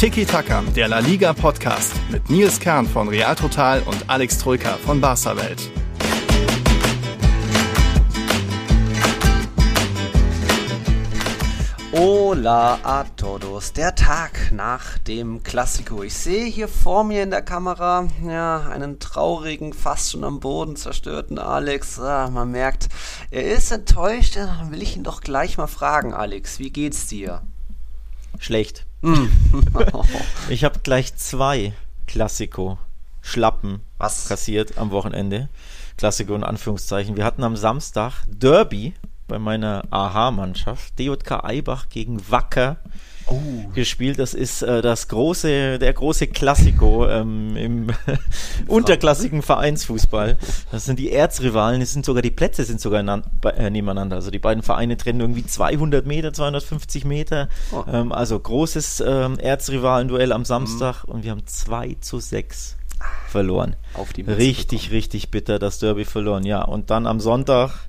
Tiki Taka, der La Liga Podcast mit Nils Kern von Real Total und Alex Troika von Barca Welt. Hola a todos. Der Tag nach dem Klassiko. Ich sehe hier vor mir in der Kamera ja, einen traurigen, fast schon am Boden zerstörten Alex. Ah, man merkt, er ist enttäuscht. Dann will ich ihn doch gleich mal fragen, Alex. Wie geht's dir? Schlecht. ich habe gleich zwei Klassiko-Schlappen Was? kassiert am Wochenende. Klassiko in Anführungszeichen. Wir hatten am Samstag Derby bei meiner AHA-Mannschaft, DJK Eibach gegen Wacker gespielt. Das ist äh, das große, der große Klassiko ähm, im unterklassigen Vereinsfußball. Das sind die Erzrivalen. Es sind sogar die Plätze sind sogar äh, nebeneinander. Also die beiden Vereine trennen irgendwie 200 Meter, 250 Meter. Oh. Ähm, also großes ähm, Erzrivalenduell am Samstag und wir haben 2 zu 6 verloren. Auf die Mütze Richtig, richtig bitter das Derby verloren. Ja, und dann am Sonntag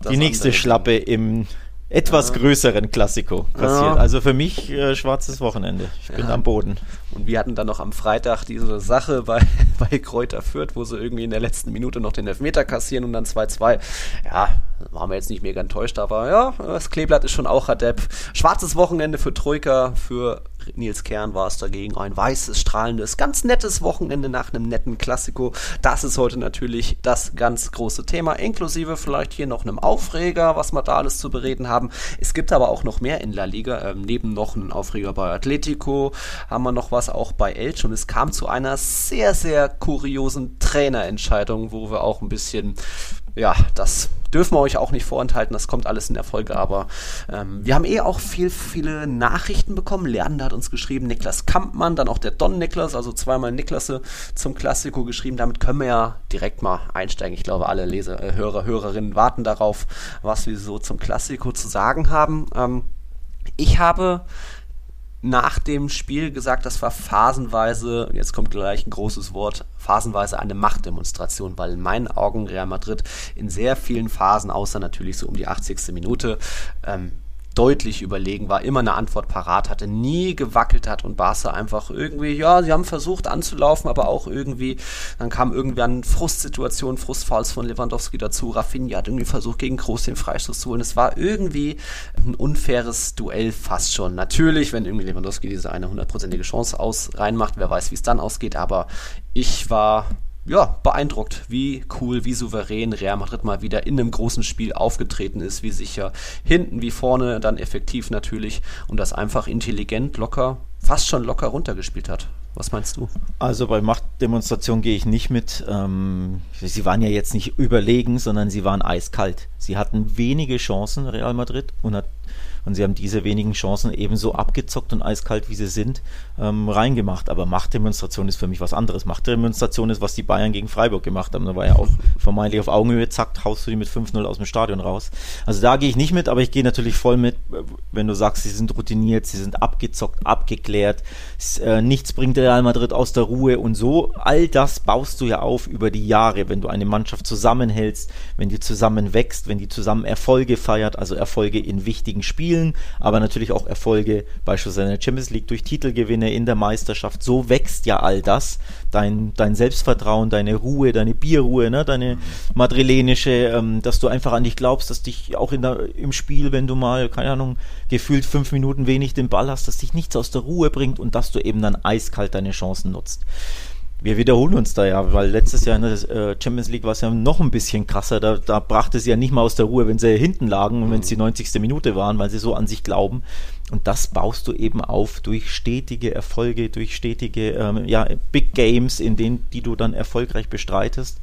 Das die nächste andere. Schlappe im etwas größeren Klassiko passiert. Ja. Also für mich äh, schwarzes Wochenende. Ich bin am Boden. Und wir hatten dann noch am Freitag diese Sache bei, bei Kräuter Fürth, wo sie irgendwie in der letzten Minute noch den Elfmeter kassieren und dann 2-2. Ja, waren wir jetzt nicht mega enttäuscht, aber ja, das Kleeblatt ist schon auch Adept. Schwarzes Wochenende für Troika, für Nils Kern war es dagegen ein weißes, strahlendes, ganz nettes Wochenende nach einem netten Klassiko. Das ist heute natürlich das ganz große Thema, inklusive vielleicht hier noch einem Aufreger, was wir da alles zu bereden haben. Es gibt aber auch noch mehr in La Liga, ähm, neben noch einen Aufreger bei Atletico, haben wir noch was auch bei Elche und es kam zu einer sehr, sehr kuriosen Trainerentscheidung, wo wir auch ein bisschen, ja, das dürfen wir euch auch nicht vorenthalten, das kommt alles in der Folge, aber ähm, wir haben eh auch viel, viele Nachrichten bekommen. Leander hat uns geschrieben, Niklas Kampmann, dann auch der Don Niklas, also zweimal Niklasse zum Klassiko geschrieben. Damit können wir ja direkt mal einsteigen. Ich glaube, alle Leser, äh, Hörer, Hörerinnen warten darauf, was wir so zum Klassiko zu sagen haben. Ähm, ich habe nach dem Spiel gesagt, das war phasenweise, jetzt kommt gleich ein großes Wort, phasenweise eine Machtdemonstration, weil in meinen Augen Real Madrid in sehr vielen Phasen, außer natürlich so um die 80. Minute, ähm, deutlich überlegen war, immer eine Antwort parat hatte, nie gewackelt hat und Barca einfach irgendwie, ja, sie haben versucht anzulaufen, aber auch irgendwie, dann kam irgendwann Frustsituation, Frustfouls von Lewandowski dazu, Rafinha hat irgendwie versucht, gegen Groß den Freistoß zu holen. Es war irgendwie ein unfaires Duell fast schon. Natürlich, wenn irgendwie Lewandowski diese eine hundertprozentige Chance aus reinmacht, wer weiß, wie es dann ausgeht, aber ich war ja, beeindruckt, wie cool, wie souverän Real Madrid mal wieder in einem großen Spiel aufgetreten ist, wie sicher hinten wie vorne, dann effektiv natürlich und das einfach intelligent, locker, fast schon locker runtergespielt hat. Was meinst du? Also bei Machtdemonstration gehe ich nicht mit. Ähm, sie waren ja jetzt nicht überlegen, sondern sie waren eiskalt. Sie hatten wenige Chancen, Real Madrid, und, hat, und sie haben diese wenigen Chancen ebenso abgezockt und eiskalt, wie sie sind, ähm, reingemacht. Aber Machtdemonstration ist für mich was anderes. Machtdemonstration ist, was die Bayern gegen Freiburg gemacht haben. Da war ja auch vermeintlich auf Augenhöhe, zack, haust du die mit 5-0 aus dem Stadion raus. Also da gehe ich nicht mit, aber ich gehe natürlich voll mit, wenn du sagst, sie sind routiniert, sie sind abgezockt, abgeklärt, äh, nichts bringt Real Madrid aus der Ruhe und so. All das baust du ja auf über die Jahre, wenn du eine Mannschaft zusammenhältst, wenn die zusammen wächst, wenn die zusammen Erfolge feiert, also Erfolge in wichtigen Spielen, aber natürlich auch Erfolge beispielsweise in der Champions League durch Titelgewinne in der Meisterschaft. So wächst ja all das. Dein, dein Selbstvertrauen, deine Ruhe, deine Bierruhe, ne, deine madrilenische, ähm, dass du einfach an dich glaubst, dass dich auch in der, im Spiel, wenn du mal, keine Ahnung, gefühlt fünf Minuten wenig den Ball hast, dass dich nichts aus der Ruhe bringt und dass du eben dann eiskalt deine Chancen nutzt. Wir wiederholen uns da ja, weil letztes Jahr in der äh, Champions League war es ja noch ein bisschen krasser. Da, da brachte sie ja nicht mal aus der Ruhe, wenn sie hinten lagen und wenn es die 90. Minute waren, weil sie so an sich glauben. Und das baust du eben auf durch stetige Erfolge, durch stetige ähm, ja, Big Games, in denen die du dann erfolgreich bestreitest.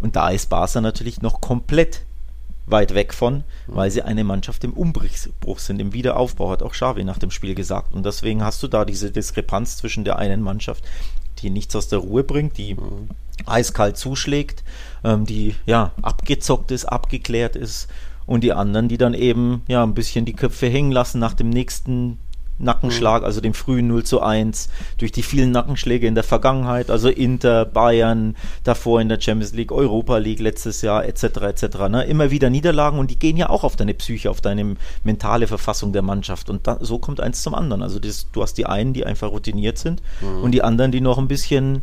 Und da ist Barca natürlich noch komplett weit weg von, weil sie eine Mannschaft im Umbruch sind, im Wiederaufbau, hat auch Xavi nach dem Spiel gesagt. Und deswegen hast du da diese Diskrepanz zwischen der einen Mannschaft, die nichts aus der Ruhe bringt, die eiskalt zuschlägt, ähm, die ja abgezockt ist, abgeklärt ist und die anderen, die dann eben ja ein bisschen die Köpfe hängen lassen nach dem nächsten Nackenschlag, also dem frühen 0 zu 1, durch die vielen Nackenschläge in der Vergangenheit, also Inter, Bayern, davor in der Champions League, Europa League letztes Jahr, etc. etc. Ne? Immer wieder Niederlagen und die gehen ja auch auf deine Psyche, auf deine mentale Verfassung der Mannschaft. Und da, so kommt eins zum anderen. Also das, du hast die einen, die einfach routiniert sind mhm. und die anderen, die noch ein bisschen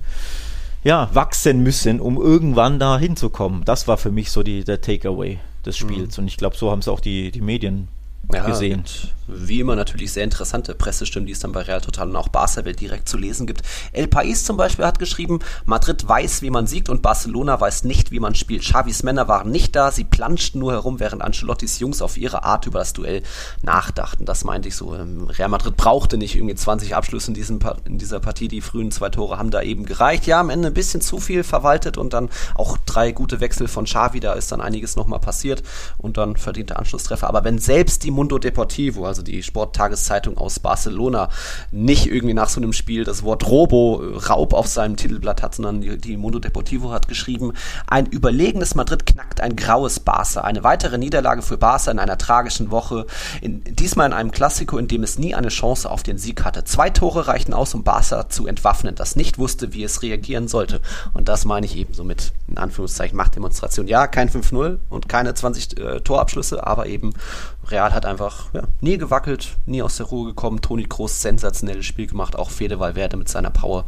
ja, wachsen müssen, um irgendwann da hinzukommen. Das war für mich so die, der Takeaway des Spiels. Mhm. Und ich glaube, so haben es auch die, die Medien ja, gesehen. Wie immer natürlich sehr interessante Pressestimmen, die es dann bei Real Total und auch Barca Welt direkt zu lesen gibt. El Pais zum Beispiel hat geschrieben, Madrid weiß, wie man siegt und Barcelona weiß nicht, wie man spielt. Xavis Männer waren nicht da, sie planschten nur herum, während Ancelottis Jungs auf ihre Art über das Duell nachdachten. Das meinte ich so. Ähm, Real Madrid brauchte nicht irgendwie 20 Abschlüsse in, diesem, in dieser Partie. Die frühen zwei Tore haben da eben gereicht. Ja, am Ende ein bisschen zu viel verwaltet und dann auch drei gute Wechsel von Xavi, da ist dann einiges nochmal passiert und dann verdiente Anschlusstreffer. Aber wenn selbst die Mundo Deportivo, also die Sporttageszeitung aus Barcelona, nicht irgendwie nach so einem Spiel das Wort Robo-Raub auf seinem Titelblatt hat, sondern die, die Mundo Deportivo hat geschrieben, ein überlegenes Madrid knackt ein graues Barca. Eine weitere Niederlage für Barca in einer tragischen Woche, in, diesmal in einem Klassiko, in dem es nie eine Chance auf den Sieg hatte. Zwei Tore reichten aus, um Barca zu entwaffnen, das nicht wusste, wie es reagieren sollte. Und das meine ich eben so mit, in Anführungszeichen, Machtdemonstration. Ja, kein 5-0 und keine 20 äh, Torabschlüsse, aber eben Real hat einfach ja, nie gewackelt, nie aus der Ruhe gekommen. Toni Kroos sensationelles Spiel gemacht, auch Fede Valverde mit seiner Power,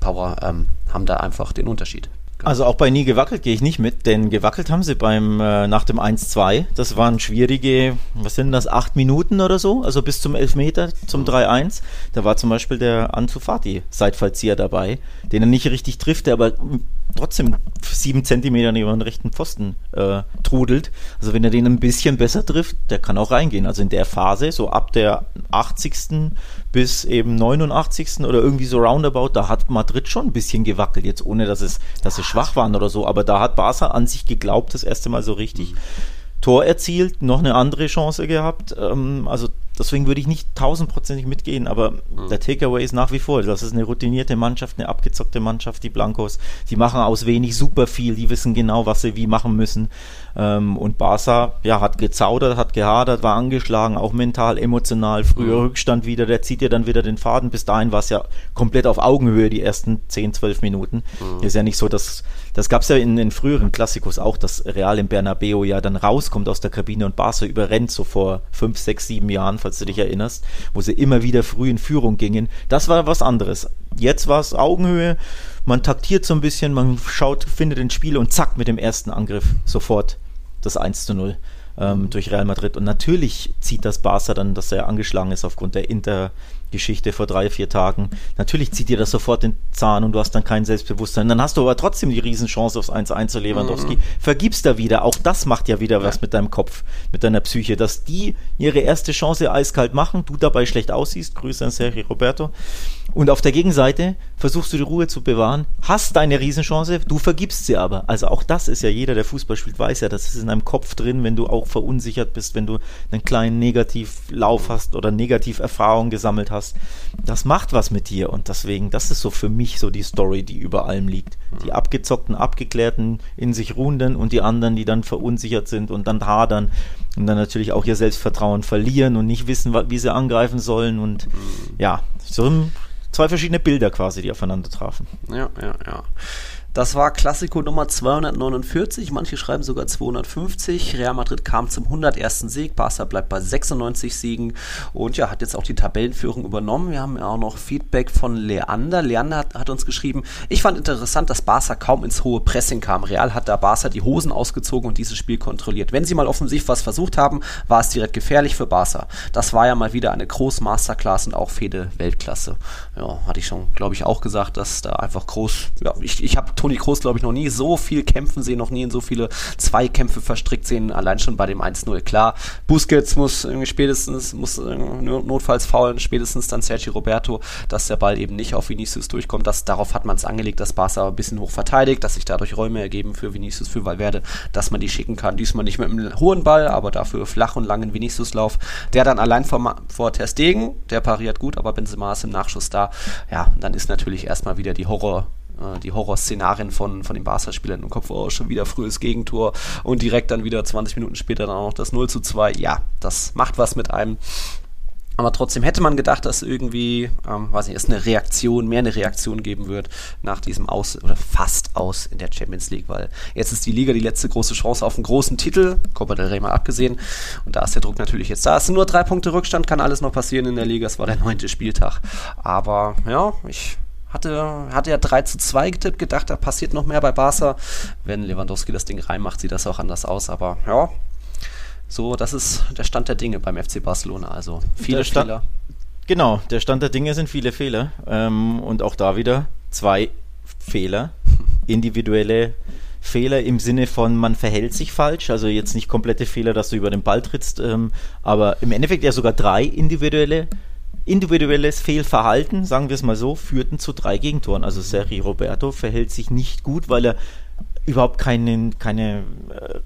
Power ähm, haben da einfach den Unterschied. Also auch bei nie gewackelt gehe ich nicht mit, denn gewackelt haben sie beim äh, nach dem 1-2. Das waren schwierige, was sind das, acht Minuten oder so, also bis zum Elfmeter, zum mhm. 3-1. Da war zum Beispiel der Ansu Fati Seitfallzieher dabei, den er nicht richtig trifft, der aber trotzdem sieben Zentimeter neben den rechten Pfosten äh, trudelt. Also wenn er den ein bisschen besser trifft, der kann auch reingehen. Also in der Phase, so ab der 80. bis eben 89. oder irgendwie so roundabout, da hat Madrid schon ein bisschen gewackelt, jetzt ohne dass es, dass sie schwach waren oder so, aber da hat Barca an sich geglaubt, das erste Mal so richtig. Mhm. Tor erzielt, noch eine andere Chance gehabt. Ähm, also deswegen würde ich nicht tausendprozentig mitgehen, aber mhm. der Takeaway ist nach wie vor, das ist eine routinierte Mannschaft, eine abgezockte Mannschaft, die Blancos, die machen aus wenig super viel, die wissen genau, was sie wie machen müssen. Ähm, und Barca, ja, hat gezaudert, hat gehadert, war angeschlagen, auch mental, emotional, früher mhm. Rückstand wieder, der zieht ja dann wieder den Faden. Bis dahin war es ja komplett auf Augenhöhe, die ersten 10, 12 Minuten. Mhm. Ist ja nicht so, dass, das gab es ja in den früheren Klassikos auch, dass Real im Bernabeo ja dann rauskommt aus der Kabine und Barca überrennt so vor 5, 6, 7 Jahren falls du dich erinnerst, wo sie immer wieder früh in Führung gingen. Das war was anderes. Jetzt war es Augenhöhe, man taktiert so ein bisschen, man schaut, findet den Spiel und zack, mit dem ersten Angriff sofort das 1 zu 0 ähm, durch Real Madrid. Und natürlich zieht das Barca dann, dass er angeschlagen ist aufgrund der Inter- Geschichte vor drei, vier Tagen. Natürlich zieht dir das sofort den Zahn und du hast dann kein Selbstbewusstsein. Dann hast du aber trotzdem die Riesenchance aufs 1-1 zu Lewandowski. Mhm. Vergibst da wieder. Auch das macht ja wieder ja. was mit deinem Kopf, mit deiner Psyche, dass die ihre erste Chance eiskalt machen, du dabei schlecht aussiehst. Grüße an Sergio Roberto. Und auf der Gegenseite versuchst du die Ruhe zu bewahren, hast deine Riesenchance, du vergibst sie aber. Also auch das ist ja jeder, der Fußball spielt, weiß ja, das ist in deinem Kopf drin, wenn du auch verunsichert bist, wenn du einen kleinen Negativlauf hast oder Negativerfahrung gesammelt hast. Das macht was mit dir und deswegen, das ist so für mich so die Story, die über allem liegt. Die abgezockten, abgeklärten, in sich ruhenden und die anderen, die dann verunsichert sind und dann hadern und dann natürlich auch ihr Selbstvertrauen verlieren und nicht wissen, wie sie angreifen sollen und ja, so ein zwei verschiedene Bilder quasi, die aufeinander trafen. Ja, ja, ja. Das war Klassiko Nummer 249, manche schreiben sogar 250. Real Madrid kam zum 101. Sieg, Barca bleibt bei 96 Siegen und ja, hat jetzt auch die Tabellenführung übernommen. Wir haben ja auch noch Feedback von Leander. Leander hat, hat uns geschrieben, ich fand interessant, dass Barca kaum ins hohe Pressing kam. Real hat da Barca die Hosen ausgezogen und dieses Spiel kontrolliert. Wenn sie mal offensiv was versucht haben, war es direkt gefährlich für Barca. Das war ja mal wieder eine groß Masterclass und auch Fede Weltklasse. Ja, hatte ich schon, glaube ich, auch gesagt, dass da einfach groß, ja, ich, ich habe Toni Kroos, glaube ich, noch nie so viel kämpfen sehen, noch nie in so viele Zweikämpfe verstrickt sehen, allein schon bei dem 1-0. Klar, Busquets muss irgendwie spätestens, muss notfalls faulen, spätestens dann Sergio Roberto, dass der Ball eben nicht auf Vinicius durchkommt. Das, darauf hat man es angelegt, dass Barca ein bisschen hoch verteidigt, dass sich dadurch Räume ergeben für Vinicius, für Valverde, dass man die schicken kann. Diesmal nicht mit einem hohen Ball, aber dafür flach und langen Vinicius-Lauf, der dann allein vor, vor Ter Stegen, der pariert gut, aber Benzema ist im Nachschuss da. Ja, dann ist natürlich erstmal wieder die Horror äh, die Horrorszenarien von, von den Barca-Spielern im Kopf, oh, schon wieder frühes Gegentor und direkt dann wieder 20 Minuten später dann auch noch das 0 zu 2. Ja, das macht was mit einem. Aber trotzdem hätte man gedacht, dass irgendwie, ähm, weiß nicht, es eine Reaktion, mehr eine Reaktion geben wird nach diesem Aus oder fast aus in der Champions League, weil jetzt ist die Liga die letzte große Chance auf einen großen Titel, Copa del Rey mal abgesehen. Und da ist der Druck natürlich jetzt da. Es sind nur drei Punkte Rückstand, kann alles noch passieren in der Liga. Es war der neunte Spieltag. Aber ja, ich hatte, hatte ja 3 zu 2 getippt, gedacht, da passiert noch mehr bei Barca. Wenn Lewandowski das Ding reinmacht, sieht das auch anders aus. Aber ja, so, das ist der Stand der Dinge beim FC Barcelona. Also viele Fehler. Genau, der Stand der Dinge sind viele Fehler. Ähm, und auch da wieder zwei Fehler. Individuelle Fehler im Sinne von, man verhält sich falsch. Also jetzt nicht komplette Fehler, dass du über den Ball trittst, ähm, aber im Endeffekt ja sogar drei individuelle individuelles Fehlverhalten, sagen wir es mal so, führten zu drei Gegentoren. Also Sergi Roberto verhält sich nicht gut, weil er überhaupt keinen, keine äh,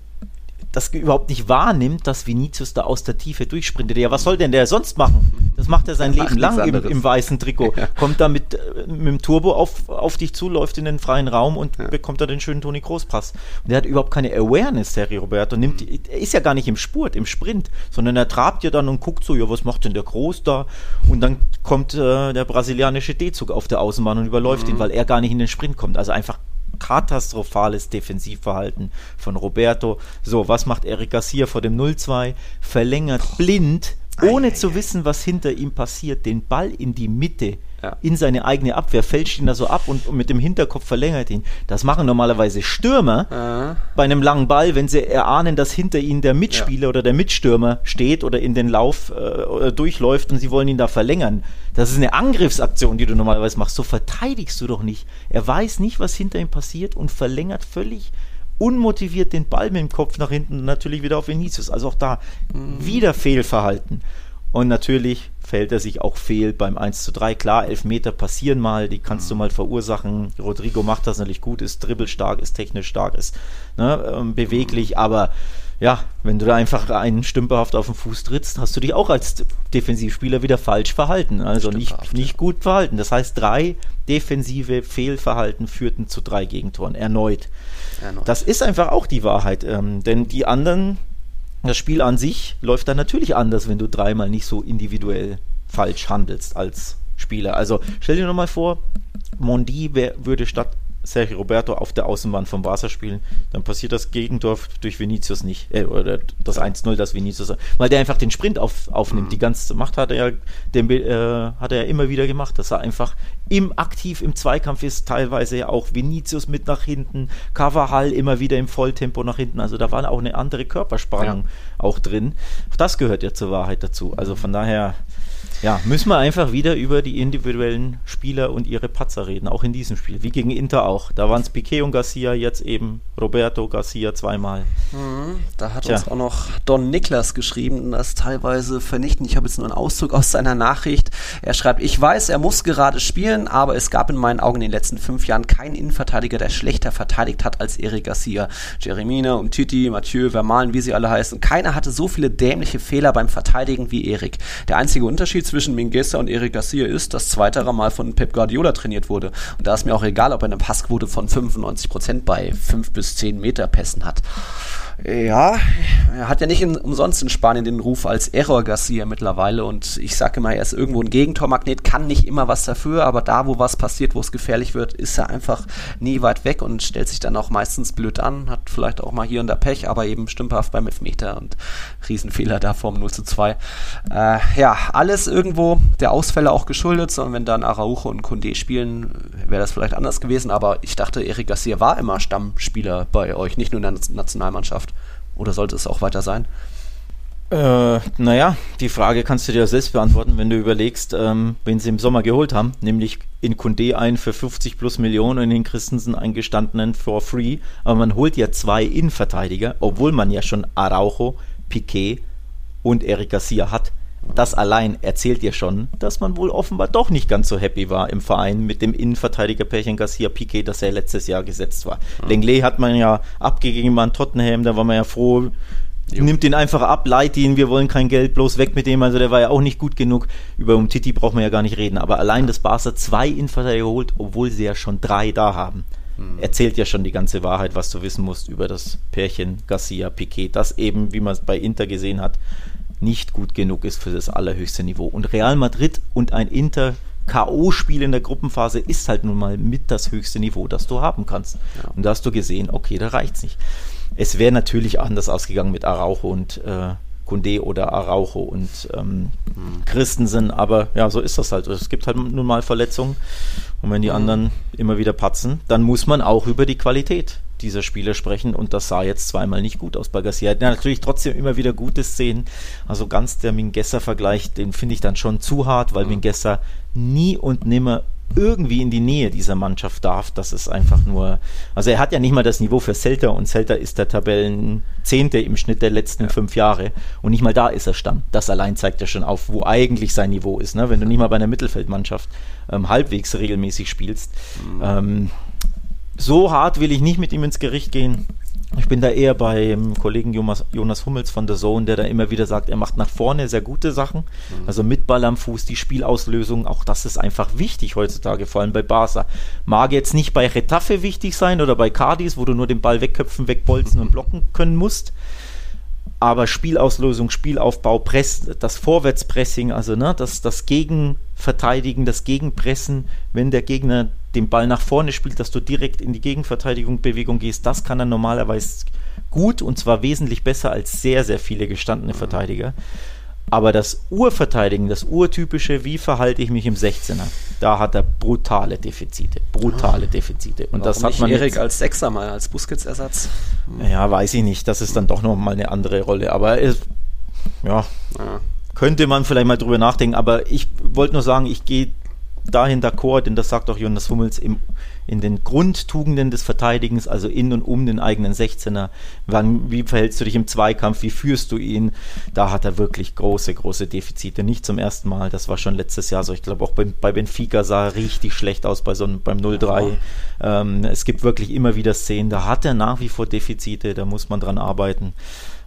das überhaupt nicht wahrnimmt, dass Vinicius da aus der Tiefe durchsprintet. Ja, was soll denn der sonst machen? Das macht er sein Leben lang im, im, weißen Trikot. Ja. Kommt da mit, äh, mit dem Turbo auf, auf dich zu, läuft in den freien Raum und ja. bekommt da den schönen Toni Großpass. Und der hat überhaupt keine Awareness, Terry Roberto. Nimmt. Er ist ja gar nicht im Spurt, im Sprint, sondern er trabt ja dann und guckt so, ja, was macht denn der Groß da? Und dann kommt äh, der brasilianische D-Zug auf der Außenbahn und überläuft mhm. ihn, weil er gar nicht in den Sprint kommt. Also einfach katastrophales Defensivverhalten von Roberto. So, was macht Eric Garcia vor dem 0-2? Verlängert blind, ohne zu wissen, was hinter ihm passiert, den Ball in die Mitte ja. in seine eigene Abwehr, fälscht ihn da so ab und, und, mit dem Hinterkopf verlängert ihn. Das machen normalerweise Stürmer ja. bei einem langen Ball, wenn sie erahnen, dass hinter ihnen der Mitspieler ja. oder der Mitstürmer steht oder in den Lauf äh, durchläuft und sie wollen ihn da verlängern. Das ist eine Angriffsaktion, die du normalerweise machst. So verteidigst du doch nicht. Er weiß nicht, was hinter ihm passiert und verlängert völlig unmotiviert den Ball mit dem Kopf nach hinten und natürlich wieder auf Vinicius. Also auch da mhm. wieder Fehlverhalten. Und natürlich fällt er sich auch fehl beim 1 zu 3. Klar, Elfmeter passieren mal, die kannst mhm. du mal verursachen. Rodrigo macht das natürlich gut, ist dribbelstark, ist technisch stark, ist ne, ähm, beweglich, aber ja, wenn du da einfach einen stümperhaft auf den Fuß trittst, hast du dich auch als Defensivspieler wieder falsch verhalten. Also nicht, nicht gut verhalten. Das heißt, drei defensive Fehlverhalten führten zu drei Gegentoren erneut. erneut. Das ist einfach auch die Wahrheit, ähm, denn die anderen das Spiel an sich läuft dann natürlich anders, wenn du dreimal nicht so individuell falsch handelst als Spieler. Also stell dir nochmal vor, Mondi würde statt Sergio Roberto auf der Außenbahn vom Barca spielen, dann passiert das Gegentor durch Vinicius nicht. Äh, oder das 1-0, das Vinicius, weil der einfach den Sprint auf, aufnimmt. Mhm. Die ganze Macht hat er, den, äh, hat er immer wieder gemacht, dass er einfach im aktiv im Zweikampf ist, teilweise ja auch Vinicius mit nach hinten, Cavajal immer wieder im Volltempo nach hinten. Also da war auch eine andere Körperspannung ja. auch drin. Das gehört ja zur Wahrheit dazu. Also von daher ja, müssen wir einfach wieder über die individuellen Spieler und ihre Patzer reden, auch in diesem Spiel, wie gegen Inter auch. Da waren es Piquet und Garcia, jetzt eben Roberto Garcia zweimal. Mhm, da hat Tja. uns auch noch Don Niklas geschrieben, das teilweise vernichtend. Ich habe jetzt nur einen Auszug aus seiner Nachricht. Er schreibt, ich weiß, er muss gerade spielen, aber es gab in meinen Augen in den letzten fünf Jahren keinen Innenverteidiger, der schlechter verteidigt hat als Eric Garcia. Jeremina und Titi, Mathieu, Vermalen, wie sie alle heißen. Keiner hatte so viele dämliche Fehler beim Verteidigen wie Erik. Der einzige Unterschied zwischen Mingueza und Eric Garcia ist, dass zweiterer mal von Pep Guardiola trainiert wurde. Und da ist mir auch egal, ob er eine Passquote von 95% bei 5 bis 10 Meter Pässen hat. Ja, er hat ja nicht in, umsonst in Spanien den Ruf als Error Garcia mittlerweile. Und ich sage immer, er ist irgendwo ein Gegentormagnet, kann nicht immer was dafür, aber da, wo was passiert, wo es gefährlich wird, ist er einfach nie weit weg und stellt sich dann auch meistens blöd an, hat vielleicht auch mal hier und da Pech, aber eben stümperhaft beim Elfmeter und Riesenfehler da vom 0 zu 2. Äh, ja, alles irgendwo der Ausfälle auch geschuldet, sondern wenn dann Araujo und Kunde spielen, wäre das vielleicht anders gewesen, aber ich dachte, Eric Garcia war immer Stammspieler bei euch, nicht nur in der Nationalmannschaft. Oder sollte es auch weiter sein? Äh, naja, die Frage kannst du dir selbst beantworten, wenn du überlegst, ähm, wen sie im Sommer geholt haben, nämlich in Kunde einen für 50 plus Millionen und in Christensen eingestandenen for free. Aber man holt ja zwei Innenverteidiger, obwohl man ja schon Araujo, Piquet und Eric Garcia hat. Das allein erzählt dir schon, dass man wohl offenbar doch nicht ganz so happy war im Verein mit dem Innenverteidiger Pärchen Garcia Piquet, das er letztes Jahr gesetzt war. Mhm. Lenglet hat man ja abgegeben an Tottenham, da war man ja froh, Jo. Nimmt ihn einfach ab, leiht ihn, wir wollen kein Geld, bloß weg mit dem. Also der war ja auch nicht gut genug. Über um Titi braucht man ja gar nicht reden. Aber allein, dass Barca zwei Innenverteidiger holt, obwohl sie ja schon drei da haben, mhm. erzählt ja schon die ganze Wahrheit, was du wissen musst über das Pärchen Garcia Piquet. Das eben, wie man es bei Inter gesehen hat, nicht gut genug ist für das allerhöchste Niveau. Und Real Madrid und ein Inter K.O.-Spiel in der Gruppenphase ist halt nun mal mit das höchste Niveau, das du haben kannst. Ja. Und da hast du gesehen, okay, da reicht's nicht. Es wäre natürlich anders ausgegangen mit Araujo und äh, Kunde oder Araujo und ähm, mhm. Christensen, aber ja, so ist das halt. Es gibt halt nun mal Verletzungen und wenn die mhm. anderen immer wieder patzen, dann muss man auch über die Qualität dieser Spieler sprechen und das sah jetzt zweimal nicht gut aus bei Garcia. Ja, natürlich trotzdem immer wieder gute Szenen. Also ganz der Mingesser-Vergleich, den finde ich dann schon zu hart, weil mhm. Mingesser nie und nimmer irgendwie in die Nähe dieser Mannschaft darf, das ist einfach nur, also er hat ja nicht mal das Niveau für Celta und Celta ist der Tabellenzehnte im Schnitt der letzten ja. fünf Jahre und nicht mal da ist er Stamm. Das allein zeigt ja schon auf, wo eigentlich sein Niveau ist, ne? wenn du nicht mal bei einer Mittelfeldmannschaft ähm, halbwegs regelmäßig spielst. Mhm. Ähm, so hart will ich nicht mit ihm ins Gericht gehen. Ich bin da eher beim Kollegen Jonas, Jonas Hummels von der Zone, der da immer wieder sagt, er macht nach vorne sehr gute Sachen. Mhm. Also mit Ball am Fuß, die Spielauslösung, auch das ist einfach wichtig heutzutage, vor allem bei Barca. Mag jetzt nicht bei Retafe wichtig sein oder bei Cardis, wo du nur den Ball wegköpfen, wegbolzen und blocken können musst aber Spielauslösung, Spielaufbau, Press, das Vorwärtspressing, also ne, das, das Gegenverteidigen, das Gegenpressen, wenn der Gegner den Ball nach vorne spielt, dass du direkt in die Gegenverteidigung Bewegung gehst, das kann er normalerweise gut und zwar wesentlich besser als sehr, sehr viele gestandene Verteidiger. Aber das Urverteidigen, das Urtypische, wie verhalte ich mich im 16er, da hat er brutale Defizite. Brutale ah. Defizite. Und Warum das hat man. Erik als Sechser mal, als Busquets-Ersatz? Hm. Ja, weiß ich nicht. Das ist dann doch nochmal eine andere Rolle. Aber es, ja, ah. könnte man vielleicht mal drüber nachdenken. Aber ich wollte nur sagen, ich gehe dahin d'accord, denn das sagt auch Jonas Hummels im in den Grundtugenden des Verteidigens, also in und um den eigenen 16er. Wann, wie verhältst du dich im Zweikampf? Wie führst du ihn? Da hat er wirklich große, große Defizite. Nicht zum ersten Mal. Das war schon letztes Jahr so. Ich glaube, auch bei, bei Benfica sah er richtig schlecht aus bei so einem, beim 0-3. Ähm, es gibt wirklich immer wieder Szenen. Da hat er nach wie vor Defizite. Da muss man dran arbeiten.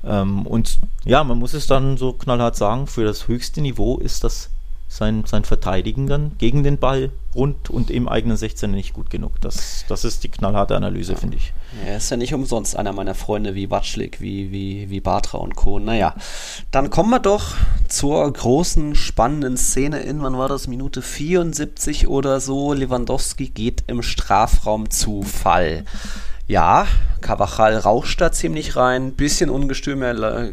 Ähm, und ja, man muss es dann so knallhart sagen, für das höchste Niveau ist das sein, sein Verteidigen dann gegen den Ball rund und im eigenen 16 nicht gut genug. Das, das ist die knallharte Analyse, finde ich. Er ist ja nicht umsonst einer meiner Freunde wie Watschlik, wie, wie, wie Bartra und Co. Naja, dann kommen wir doch zur großen, spannenden Szene in, wann war das, Minute 74 oder so. Lewandowski geht im Strafraum zu Fall. Ja, Cavachal rauscht da ziemlich rein, bisschen ungestüm, er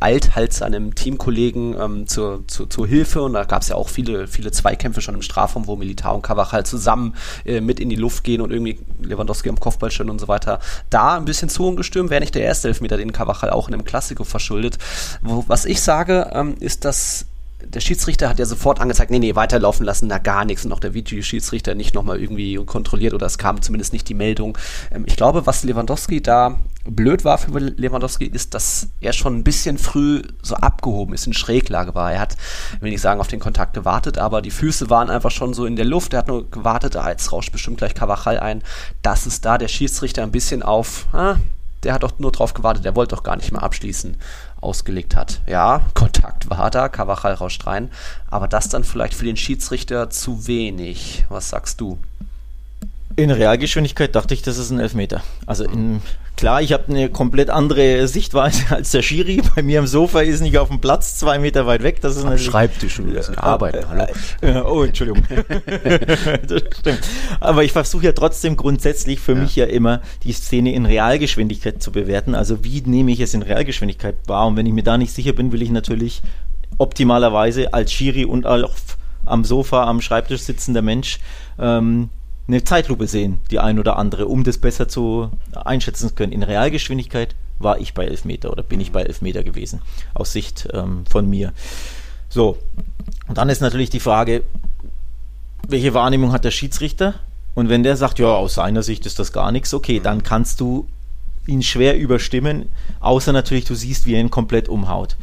eilt halt seinem Teamkollegen ähm, zur, zur, zur Hilfe und da gab es ja auch viele, viele Zweikämpfe schon im Strafraum, wo Militar und Cavachal zusammen äh, mit in die Luft gehen und irgendwie Lewandowski am Kopfball stehen und so weiter. Da ein bisschen zu ungestüm, wäre nicht der erste Elfmeter, den Cavachal auch in einem Klassiko verschuldet. Wo, was ich sage, ähm, ist, dass der Schiedsrichter hat ja sofort angezeigt, nee, nee, weiterlaufen lassen, da gar nichts. Und auch der Videoschiedsrichter nicht nochmal irgendwie kontrolliert oder es kam zumindest nicht die Meldung. Ähm, ich glaube, was Lewandowski da blöd war für Lewandowski, ist, dass er schon ein bisschen früh so abgehoben ist, in Schräglage war. Er hat, will nicht sagen, auf den Kontakt gewartet, aber die Füße waren einfach schon so in der Luft. Er hat nur gewartet, ah, jetzt rauscht bestimmt gleich Cavachal ein. Das ist da der Schiedsrichter ein bisschen auf, ah, der hat doch nur drauf gewartet, der wollte doch gar nicht mehr abschließen ausgelegt hat. Ja, Kontakt war da, Cavachal rauscht rein, aber das dann vielleicht für den Schiedsrichter zu wenig. Was sagst du? In Realgeschwindigkeit dachte ich, das ist ein Elfmeter. Also in, klar, ich habe eine komplett andere Sichtweise als der Schiri. Bei mir am Sofa ist nicht auf dem Platz, zwei Meter weit weg. Das ist Am Schreibtisch, wir müssen arbeiten. Hallo. Äh, oh, Entschuldigung. das stimmt. Aber ich versuche ja trotzdem grundsätzlich für ja. mich ja immer die Szene in Realgeschwindigkeit zu bewerten. Also wie nehme ich es in Realgeschwindigkeit wahr? Und wenn ich mir da nicht sicher bin, will ich natürlich optimalerweise als Schiri und auch am Sofa, am Schreibtisch sitzender Mensch ähm, eine Zeitlupe sehen, die ein oder andere, um das besser zu einschätzen zu können. In Realgeschwindigkeit war ich bei 11 Meter oder bin ich bei 11 Meter gewesen, aus Sicht ähm, von mir. So, und dann ist natürlich die Frage, welche Wahrnehmung hat der Schiedsrichter? Und wenn der sagt, ja, aus seiner Sicht ist das gar nichts, okay, dann kannst du ihn schwer überstimmen, außer natürlich, du siehst, wie er ihn komplett umhaut.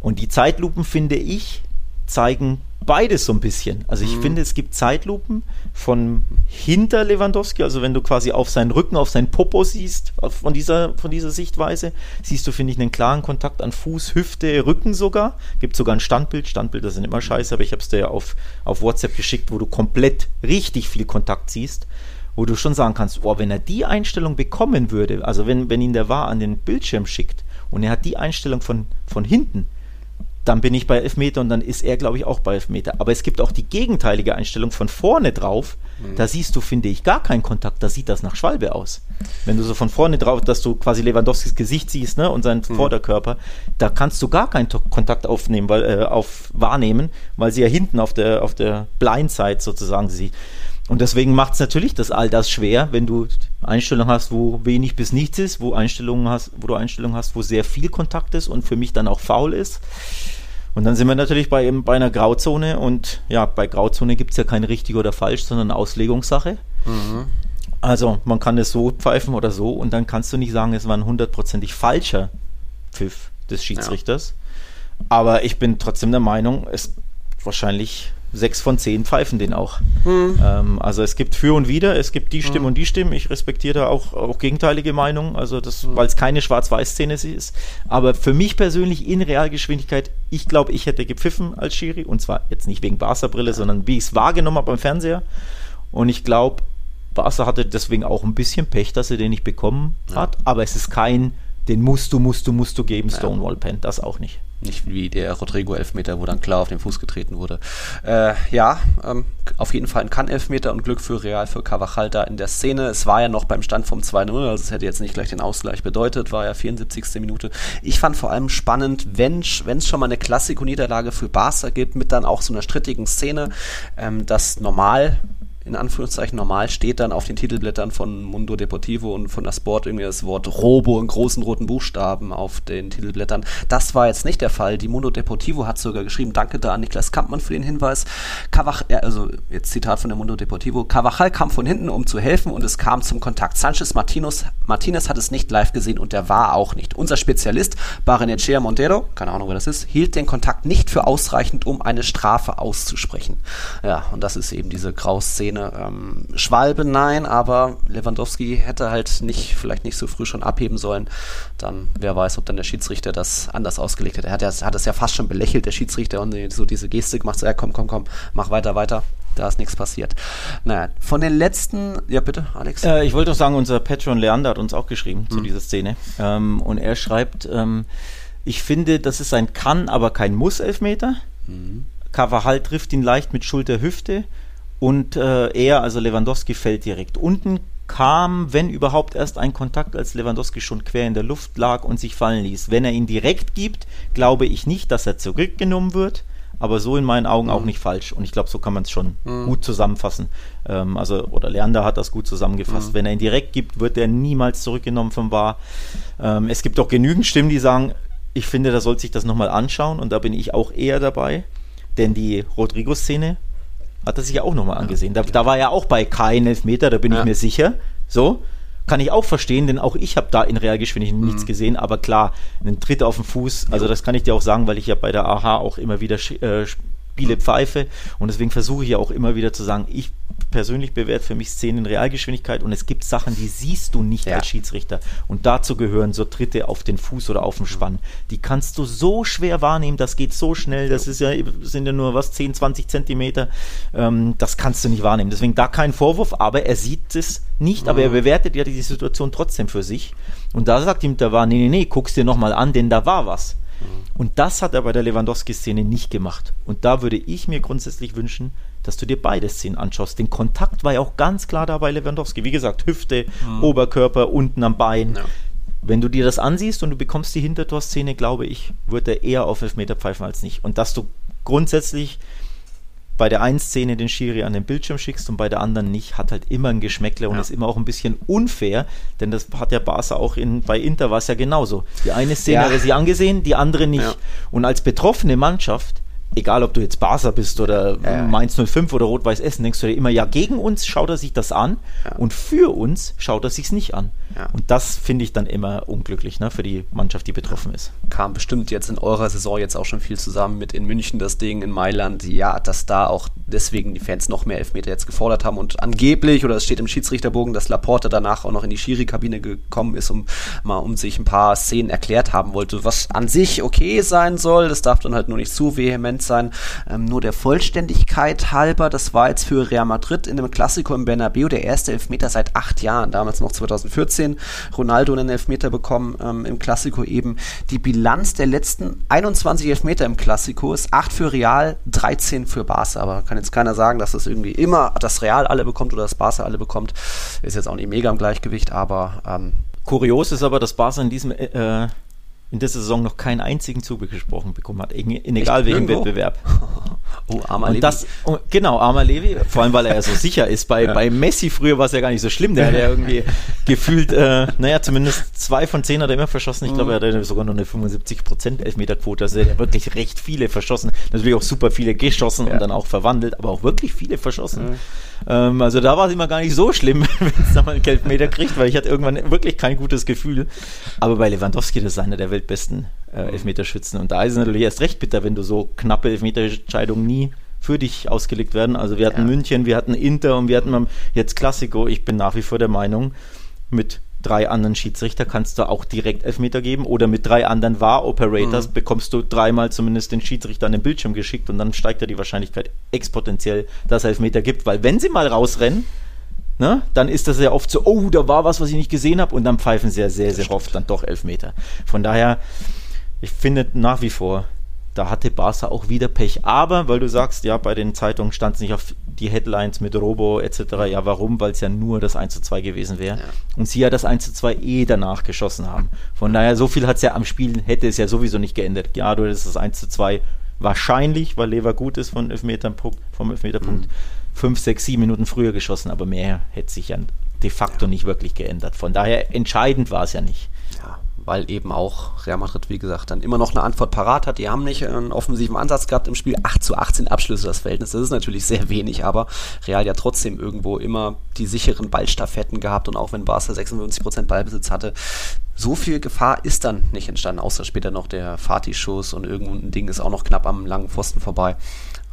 Und die Zeitlupen, finde ich, zeigen beides so ein bisschen. Also ich mhm. finde, es gibt Zeitlupen von hinter Lewandowski, also wenn du quasi auf seinen Rücken, auf seinen Popo siehst, von dieser, von dieser Sichtweise, siehst du, finde ich, einen klaren Kontakt an Fuß, Hüfte, Rücken sogar. Gibt sogar ein Standbild. Standbilder sind immer scheiße, aber ich habe es dir ja auf, auf WhatsApp geschickt, wo du komplett richtig viel Kontakt siehst wo du schon sagen kannst, oh, wenn er die Einstellung bekommen würde, also wenn, wenn ihn der war an den Bildschirm schickt und er hat die Einstellung von, von hinten, dann bin ich bei Elfmeter und dann ist er, glaube ich, auch bei Elfmeter. Aber es gibt auch die gegenteilige Einstellung von vorne drauf. Mhm. Da siehst du, finde ich, gar keinen Kontakt. Da sieht das nach Schwalbe aus. Wenn du so von vorne drauf, dass du quasi Lewandowskis Gesicht siehst ne, und seinen mhm. Vorderkörper, da kannst du gar keinen Kontakt aufnehmen, weil, äh, auf, wahrnehmen, weil sie ja hinten auf der, auf der Blindside sozusagen sieht. Und deswegen macht es natürlich das all das schwer, wenn du Einstellungen hast, wo wenig bis nichts ist, wo Einstellungen hast, wo du Einstellungen hast, wo sehr viel Kontakt ist und für mich dann auch faul ist. Und dann sind wir natürlich bei, bei einer Grauzone und ja, bei Grauzone gibt es ja kein richtig oder falsch, sondern Auslegungssache. Mhm. Also man kann es so pfeifen oder so und dann kannst du nicht sagen, es war ein hundertprozentig falscher Pfiff des Schiedsrichters. Ja. Aber ich bin trotzdem der Meinung, es wahrscheinlich sechs von zehn pfeifen den auch. Hm. Ähm, also es gibt für und wider, es gibt die Stimmen hm. und die Stimmen. Ich respektiere da auch, auch gegenteilige Meinungen, also das, hm. weil es keine Schwarz-Weiß-Szene ist. Aber für mich persönlich in Realgeschwindigkeit, ich glaube, ich hätte gepfiffen als Schiri und zwar jetzt nicht wegen Barca-Brille, sondern wie ich es wahrgenommen habe beim Fernseher. Und ich glaube, Barca hatte deswegen auch ein bisschen Pech, dass er den nicht bekommen hat, ja. aber es ist kein, den musst du, musst du, musst du geben, Stonewall Pen, das auch nicht. Nicht wie der Rodrigo-Elfmeter, wo dann klar auf den Fuß getreten wurde. Äh, ja, ähm, auf jeden Fall ein Kann-Elfmeter und Glück für Real für Cavachal da in der Szene. Es war ja noch beim Stand vom 2-0, also es hätte jetzt nicht gleich den Ausgleich bedeutet, war ja 74. Minute. Ich fand vor allem spannend, wenn es schon mal eine Klassiko-Niederlage für Barca gibt, mit dann auch so einer strittigen Szene, ähm, dass normal in Anführungszeichen normal steht dann auf den Titelblättern von Mundo Deportivo und von der Sport irgendwie das Wort Robo in großen roten Buchstaben auf den Titelblättern. Das war jetzt nicht der Fall. Die Mundo Deportivo hat sogar geschrieben, danke da an Niklas Kampmann für den Hinweis. Cavach, also jetzt Zitat von der Mundo Deportivo, Cavachal kam von hinten, um zu helfen und es kam zum Kontakt. Sanchez Martinez, Martinez hat es nicht live gesehen und der war auch nicht. Unser Spezialist, Barenechea Montero, keine Ahnung, wer das ist, hielt den Kontakt nicht für ausreichend, um eine Strafe auszusprechen. Ja, und das ist eben diese Grauszene Ähm, Schwalbe nein, aber Lewandowski hätte halt nicht, vielleicht nicht so früh schon abheben sollen. Dann, wer weiß, ob dann der Schiedsrichter das anders ausgelegt hätte. Er hat, ja, hat es ja fast schon belächelt, der Schiedsrichter, und so diese Geste gemacht, so, ja, komm, komm, komm, mach weiter, weiter. Da ist nichts passiert. Naja, von den letzten, ja bitte, Alex. Äh, ich wollte doch sagen, unser Patron Leander hat uns auch geschrieben hm. zu dieser Szene. Ähm, und er schreibt, ähm, ich finde, das ist ein Kann, aber kein Muss-Elfmeter. Mhm. Carvajal trifft ihn leicht mit Schulter-Hüfte und äh, er, also Lewandowski, fällt direkt. Unten kam, wenn überhaupt, erst ein Kontakt, als Lewandowski schon quer in der Luft lag und sich fallen ließ. Wenn er ihn direkt gibt, glaube ich nicht, dass er zurückgenommen wird, aber so in meinen Augen mhm. auch nicht falsch. Und ich glaube, so kann man es schon mhm. gut zusammenfassen. Ähm, also, oder Leander hat das gut zusammengefasst. Mhm. Wenn er ihn direkt gibt, wird er niemals zurückgenommen vom VAR. Ähm, es gibt auch genügend Stimmen, die sagen, ich finde, da sollte sich das nochmal anschauen und da bin ich auch eher dabei. Denn die Rodrigo-Szene hat er sich ja auch nochmal angesehen. Da, da, war er auch bei kein Elfmeter, da bin ja. ich mir sicher. So. Kann ich auch verstehen, denn auch ich habe da in Realgeschwindigkeit mhm. nichts gesehen, aber klar, einen Tritt auf den Fuß, also das kann ich dir auch sagen, weil ich ja bei der AHA auch immer wieder äh, Spiele pfeife und deswegen versuche ich ja auch immer wieder zu sagen, ich persönlich bewerte für mich Szenen in Realgeschwindigkeit und es gibt Sachen, die siehst du nicht ja. als Schiedsrichter. Und dazu gehören so Tritte auf den Fuß oder auf den Spann. Die kannst du so schwer wahrnehmen, das geht so schnell, das ist ja, sind ja nur was, 10, 20 Zentimeter. Ähm, das kannst du nicht wahrnehmen. Deswegen da kein Vorwurf, aber er sieht es nicht, mhm. aber er mhm. bewertet ja die Situation trotzdem für sich. Und da sagt ihm der war, nee, nee, nee, guck's dir nochmal an, denn da war was. Und das hat er bei der Lewandowski-Szene nicht gemacht. Und da würde ich mir grundsätzlich wünschen, dass du dir beide Szenen anschaust. Den Kontakt war ja auch ganz klar da bei Lewandowski. Wie gesagt, Hüfte, mhm. Oberkörper, unten am Bein. Ja. Wenn du dir das ansiehst und du bekommst die Hintertorszene, glaube ich, wird er eher auf Elfmeter pfeifen als nicht. Und dass du grundsätzlich bei der einen Szene den Schiri an den Bildschirm schickst und bei der anderen nicht, hat halt immer ein Geschmäckle und ja. ist immer auch ein bisschen unfair, denn das hat der Barca auch in, bei Inter war es ja genauso. Die eine Szene ja. hat er sie angesehen, die andere nicht. Ja. Und als betroffene Mannschaft egal ob du jetzt Barca bist oder ja, Mainz 05 oder Rot-Weiß Essen, denkst du dir immer, ja, gegen uns schaut er sich das an ja. und für uns schaut er sich's nicht an. Ja. Und das finde ich dann immer unglücklich ne, für die Mannschaft, die betroffen ist. Kam bestimmt jetzt in eurer Saison jetzt auch schon viel zusammen mit in München das Ding, in Mailand, ja, dass da auch deswegen die Fans noch mehr Elfmeter jetzt gefordert haben und angeblich, oder es steht im Schiedsrichterbogen, dass Laporte danach auch noch in die Schiri-Kabine gekommen ist, um mal um sich ein paar Szenen erklärt haben wollte, was an sich okay sein soll, das darf dann halt nur nicht zu vehement sein. Ähm, nur der Vollständigkeit halber, das war jetzt für Real Madrid in dem Klassiko im Bernabeu der erste Elfmeter seit acht Jahren, damals noch 2014. Ronaldo einen Elfmeter bekommen ähm, im Klassiko eben. Die Bilanz der letzten 21 Elfmeter im Klassiko ist 8 für Real, 13 für Barca. Aber kann jetzt keiner sagen, dass das irgendwie immer das Real alle bekommt oder das Barca alle bekommt. Ist jetzt auch nicht mega im Gleichgewicht, aber ähm, Kurios ist aber, dass Barca in diesem äh, in dieser Saison noch keinen einzigen zugesprochen bekommen hat, in, in egal welchem Wettbewerb. Oh, armer und Levi. Das, genau, armer Levi, vor allem weil er ja so sicher ist. Bei, ja. bei Messi früher war es ja gar nicht so schlimm, der hat ja irgendwie gefühlt, äh, naja, zumindest zwei von zehn hat er immer verschossen. Ich glaube, er hatte sogar noch eine 75% Elfmeterquote, also er hat wirklich recht viele verschossen. Natürlich auch super viele geschossen ja. und dann auch verwandelt, aber auch wirklich viele verschossen. Mhm. Ähm, also da war es immer gar nicht so schlimm, wenn es da mal einen Elfmeter kriegt, weil ich hatte irgendwann wirklich kein gutes Gefühl. Aber bei Lewandowski, das ist einer der weltbesten äh, Elfmeterschützen. Und da ist es natürlich erst recht bitter, wenn du so knappe Elfmeterentscheidungen nie für dich ausgelegt werden. Also wir hatten ja. München, wir hatten Inter und wir hatten jetzt Klassiko. Ich bin nach wie vor der Meinung, mit drei anderen Schiedsrichter kannst du auch direkt Elfmeter geben oder mit drei anderen VAR-Operators mhm. bekommst du dreimal zumindest den Schiedsrichter an den Bildschirm geschickt und dann steigt ja die Wahrscheinlichkeit exponentiell, dass es Elfmeter gibt, weil wenn sie mal rausrennen, ne, dann ist das ja oft so, oh, da war was, was ich nicht gesehen habe und dann pfeifen sie ja sehr, sehr oft dann doch Elfmeter. Von daher, ich finde nach wie vor, da hatte Barca auch wieder Pech. Aber, weil du sagst, ja, bei den Zeitungen stand es nicht auf die Headlines mit Robo etc. Ja, warum? Weil es ja nur das 1 zu 2 gewesen wäre. Ja. Und sie ja das 1 zu 2 eh danach geschossen haben. Von daher, so viel hat es ja am Spiel, hätte es ja sowieso nicht geändert. Ja, du hättest das 1 zu 2 wahrscheinlich, weil Lever gut ist von vom Elfmeterpunkt, mhm. 5, 6, 7 Minuten früher geschossen, aber mehr hätte sich ja de facto ja. nicht wirklich geändert. Von daher entscheidend war es ja nicht. Weil eben auch Real Madrid, wie gesagt, dann immer noch eine Antwort parat hat. Die haben nicht einen offensiven Ansatz gehabt im Spiel. 8 zu 18 Abschlüsse das Verhältnis. Das ist natürlich sehr wenig, aber Real ja trotzdem irgendwo immer die sicheren Ballstaffetten gehabt und auch wenn Barca 56% Ballbesitz hatte, so viel Gefahr ist dann nicht entstanden, außer später noch der Fatih-Schuss und irgendein Ding ist auch noch knapp am langen Pfosten vorbei.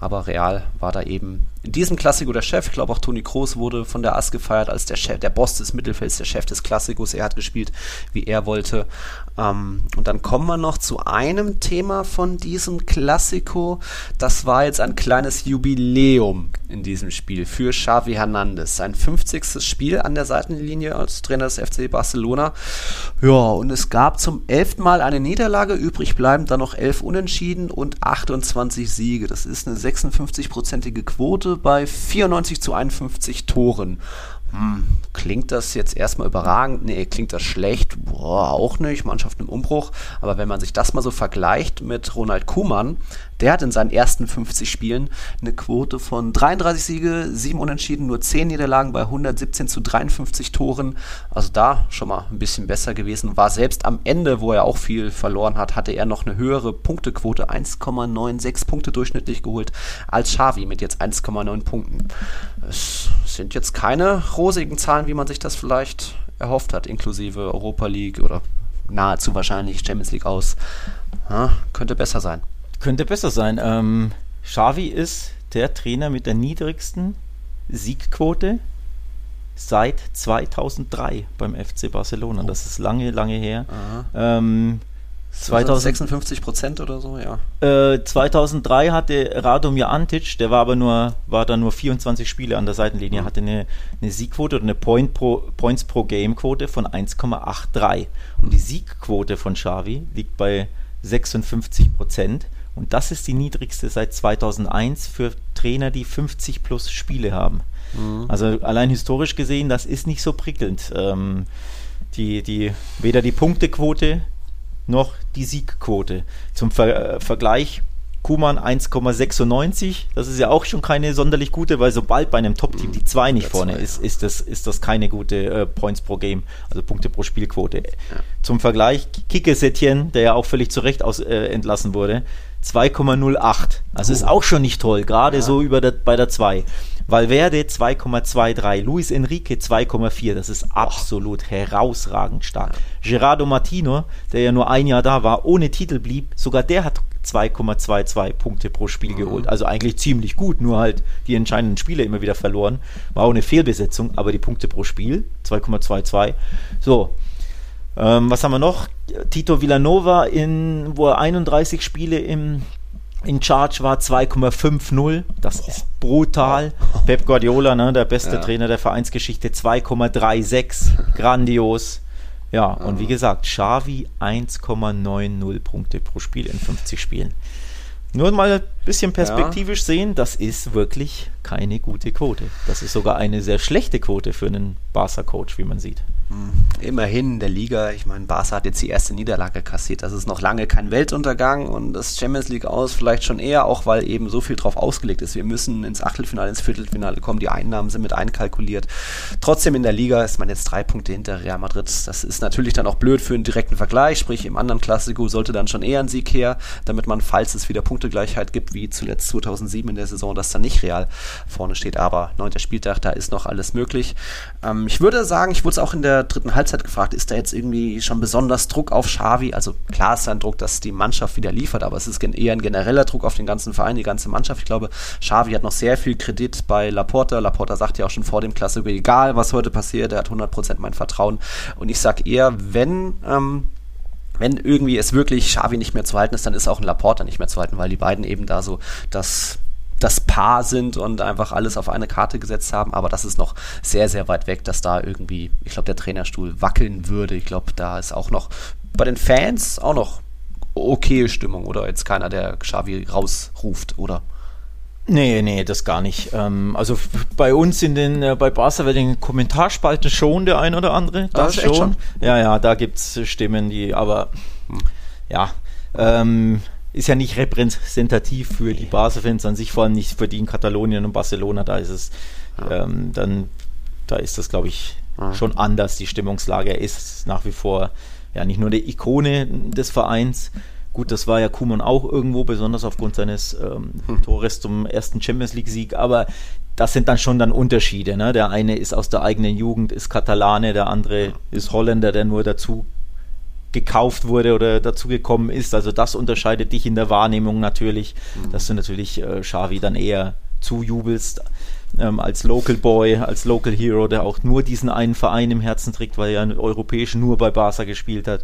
Aber Real war da eben in diesem Klassiko der Chef. Ich glaube auch Toni Kroos wurde von der AS gefeiert als der Chef, der Boss des Mittelfelds, der Chef des Klassikos. Er hat gespielt, wie er wollte. Ähm, und dann kommen wir noch zu einem Thema von diesem Klassiko. Das war jetzt ein kleines Jubiläum in diesem Spiel für Xavi Hernandez. Sein 50. Spiel an der Seitenlinie als Trainer des FC Barcelona. Ja, und es gab zum elften Mal eine Niederlage. Übrig bleiben dann noch elf Unentschieden und 28 Siege. Das ist eine 56-prozentige Quote bei 94 zu 51 Toren. Hm, klingt das jetzt erstmal überragend? Nee, klingt das schlecht? Boah, auch nicht. Mannschaft im Umbruch. Aber wenn man sich das mal so vergleicht mit Ronald Kuhmann, der hat in seinen ersten 50 Spielen eine Quote von 33 Siege, 7 Unentschieden, nur 10 Niederlagen bei 117 zu 53 Toren. Also da schon mal ein bisschen besser gewesen. War selbst am Ende, wo er auch viel verloren hat, hatte er noch eine höhere Punktequote, 1,96 Punkte durchschnittlich geholt, als Xavi mit jetzt 1,9 Punkten. Es sind jetzt keine rosigen Zahlen, wie man sich das vielleicht erhofft hat, inklusive Europa League oder nahezu wahrscheinlich Champions League aus. Ja, könnte besser sein. Könnte besser sein. Ähm, Xavi ist der Trainer mit der niedrigsten Siegquote seit 2003 beim FC Barcelona. Oh. Das ist lange, lange her. Ähm, 56 Prozent oder so, ja. Äh, 2003 hatte Radomir Antic, der war aber nur, war da nur 24 Spiele an der Seitenlinie, mhm. hatte eine, eine Siegquote oder eine Point pro, Points pro Game Quote von 1,83. Und die Siegquote von Xavi liegt bei 56 Prozent. Und das ist die niedrigste seit 2001 für Trainer, die 50 plus Spiele haben. Mhm. Also allein historisch gesehen, das ist nicht so prickelnd. Ähm, die, die, weder die Punktequote noch die Siegquote. Zum Ver äh, Vergleich, Kuman 1,96, das ist ja auch schon keine sonderlich gute, weil sobald bei einem Top-Team die 2 nicht vorne zwei, ist, ist das, ist das keine gute äh, Points pro Game, also Punkte pro Spielquote. Ja. Zum Vergleich, Kike Setien, der ja auch völlig zu Recht aus, äh, entlassen wurde, 2,08. Also oh. ist auch schon nicht toll, gerade ja. so über der, bei der 2. Valverde 2,23, Luis Enrique 2,4, das ist absolut herausragend stark. Gerardo Martino, der ja nur ein Jahr da war, ohne Titel blieb, sogar der hat 2,22 Punkte pro Spiel mhm. geholt. Also eigentlich ziemlich gut, nur halt die entscheidenden Spiele immer wieder verloren. War auch eine Fehlbesetzung, aber die Punkte pro Spiel 2,22. So. Ähm, was haben wir noch? Tito Villanova, in, wo er 31 Spiele im in Charge war 2,50. Das ist brutal. Oh. Pep Guardiola, ne, der beste ja. Trainer der Vereinsgeschichte, 2,36. Grandios. Ja, und wie gesagt, Xavi 1,90 Punkte pro Spiel in 50 Spielen. Nur mal ein bisschen perspektivisch ja. sehen, das ist wirklich keine gute Quote. Das ist sogar eine sehr schlechte Quote für einen Barca-Coach, wie man sieht. Hm. Immerhin in der Liga, ich meine, Barca hat jetzt die erste Niederlage kassiert. Das ist noch lange kein Weltuntergang und das Champions League aus vielleicht schon eher, auch weil eben so viel drauf ausgelegt ist. Wir müssen ins Achtelfinale, ins Viertelfinale kommen. Die Einnahmen sind mit einkalkuliert. Trotzdem in der Liga ist man jetzt drei Punkte hinter Real Madrid. Das ist natürlich dann auch blöd für einen direkten Vergleich. Sprich, im anderen Klassiko sollte dann schon eher ein Sieg her, damit man, falls es wieder Punktegleichheit gibt, wie zuletzt 2007 in der Saison, dass dann nicht Real vorne steht. Aber neunter Spieltag, da ist noch alles möglich. Ähm, ich würde sagen, ich wurde es auch in der dritten Halbzeit gefragt, ist da jetzt irgendwie schon besonders Druck auf Xavi? Also klar ist ein Druck, dass die Mannschaft wieder liefert, aber es ist eher ein genereller Druck auf den ganzen Verein, die ganze Mannschaft. Ich glaube, Xavi hat noch sehr viel Kredit bei Laporta. Laporta sagt ja auch schon vor dem Klassiker, egal was heute passiert, er hat 100% mein Vertrauen. Und ich sage eher, wenn ähm, wenn irgendwie es wirklich Xavi nicht mehr zu halten ist, dann ist auch ein Laporta nicht mehr zu halten, weil die beiden eben da so das das Paar sind und einfach alles auf eine Karte gesetzt haben, aber das ist noch sehr, sehr weit weg, dass da irgendwie, ich glaube, der Trainerstuhl wackeln würde. Ich glaube, da ist auch noch bei den Fans auch noch okay Stimmung oder jetzt keiner, der Xavi rausruft, oder? Nee, nee, das gar nicht. Ähm, also bei uns in den, äh, bei Barca wird in den Kommentarspalten schon der ein oder andere. Das, das schon. schon. Ja, ja, da gibt es Stimmen, die, aber hm. ja, ähm, ist ja nicht repräsentativ für die Barca-Fans an sich, vor allem nicht für die in Katalonien und Barcelona. Da ist es ähm, dann, da ist das, glaube ich, schon anders. Die Stimmungslage er ist nach wie vor ja nicht nur die Ikone des Vereins. Gut, das war ja Kuman auch irgendwo, besonders aufgrund seines ähm, hm. Tores zum ersten Champions League-Sieg, aber das sind dann schon dann Unterschiede. Ne? Der eine ist aus der eigenen Jugend, ist Katalane, der andere ist Holländer, der nur dazu gekauft wurde oder dazugekommen ist. Also das unterscheidet dich in der Wahrnehmung natürlich, mhm. dass du natürlich äh, Xavi dann eher zujubelst ähm, als Local Boy, als Local Hero, der auch nur diesen einen Verein im Herzen trägt, weil er ja europäisch nur bei Barca gespielt hat.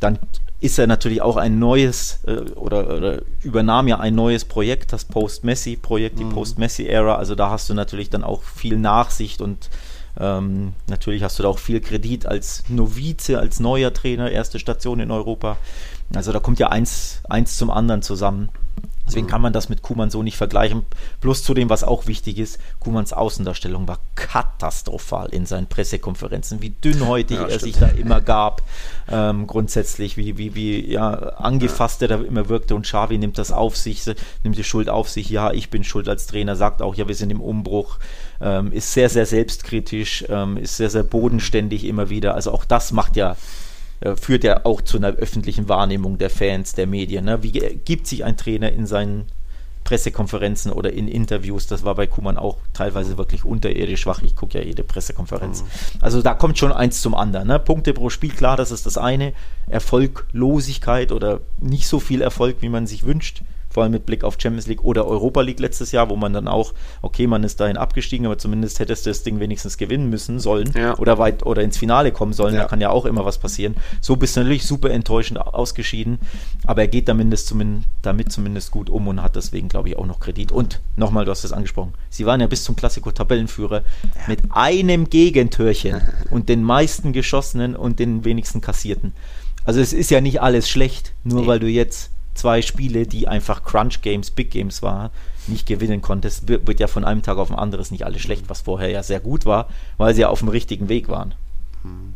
Dann ist er natürlich auch ein neues äh, oder, oder, übernahm ja ein neues Projekt, das Post-Messi-Projekt, die mhm. Post-Messi-Ära. Also da hast du natürlich dann auch viel Nachsicht und ähm, natürlich hast du da auch viel Kredit als Novize, als neuer Trainer, erste Station in Europa. Also da kommt ja eins, eins zum anderen zusammen. Deswegen kann man das mit Kuman so nicht vergleichen. Plus zu dem, was auch wichtig ist, Kumans Außendarstellung war katastrophal in seinen Pressekonferenzen, wie dünnhäutig ja, er sich da immer gab, ähm, grundsätzlich, wie, wie, wie ja, angefasst er da immer wirkte. Und Xavi nimmt das auf sich, nimmt die Schuld auf sich, ja, ich bin schuld als Trainer, sagt auch, ja, wir sind im Umbruch, ähm, ist sehr, sehr selbstkritisch, ähm, ist sehr, sehr bodenständig immer wieder. Also auch das macht ja führt ja auch zu einer öffentlichen Wahrnehmung der Fans, der Medien. Ne? Wie gibt sich ein Trainer in seinen Pressekonferenzen oder in Interviews? Das war bei Kuman auch teilweise wirklich unterirdisch schwach. Ich gucke ja jede Pressekonferenz. Mhm. Also da kommt schon eins zum anderen. Ne? Punkte pro Spiel, klar, das ist das eine. Erfolglosigkeit oder nicht so viel Erfolg, wie man sich wünscht vor allem mit Blick auf Champions League oder Europa League letztes Jahr, wo man dann auch, okay, man ist dahin abgestiegen, aber zumindest hättest du das Ding wenigstens gewinnen müssen sollen ja. oder weit oder ins Finale kommen sollen, ja. da kann ja auch immer was passieren. So bist du natürlich super enttäuschend ausgeschieden, aber er geht damit zumindest, damit zumindest gut um und hat deswegen, glaube ich, auch noch Kredit. Und nochmal, du hast es angesprochen, sie waren ja bis zum Klassiko-Tabellenführer mit einem Gegentörchen und den meisten geschossenen und den wenigsten kassierten. Also es ist ja nicht alles schlecht, nur nee. weil du jetzt zwei Spiele, die einfach Crunch Games, Big Games waren, nicht gewinnen konntest, wird ja von einem Tag auf den anderen nicht alles schlecht, was vorher ja sehr gut war, weil sie ja auf dem richtigen Weg waren. Hm.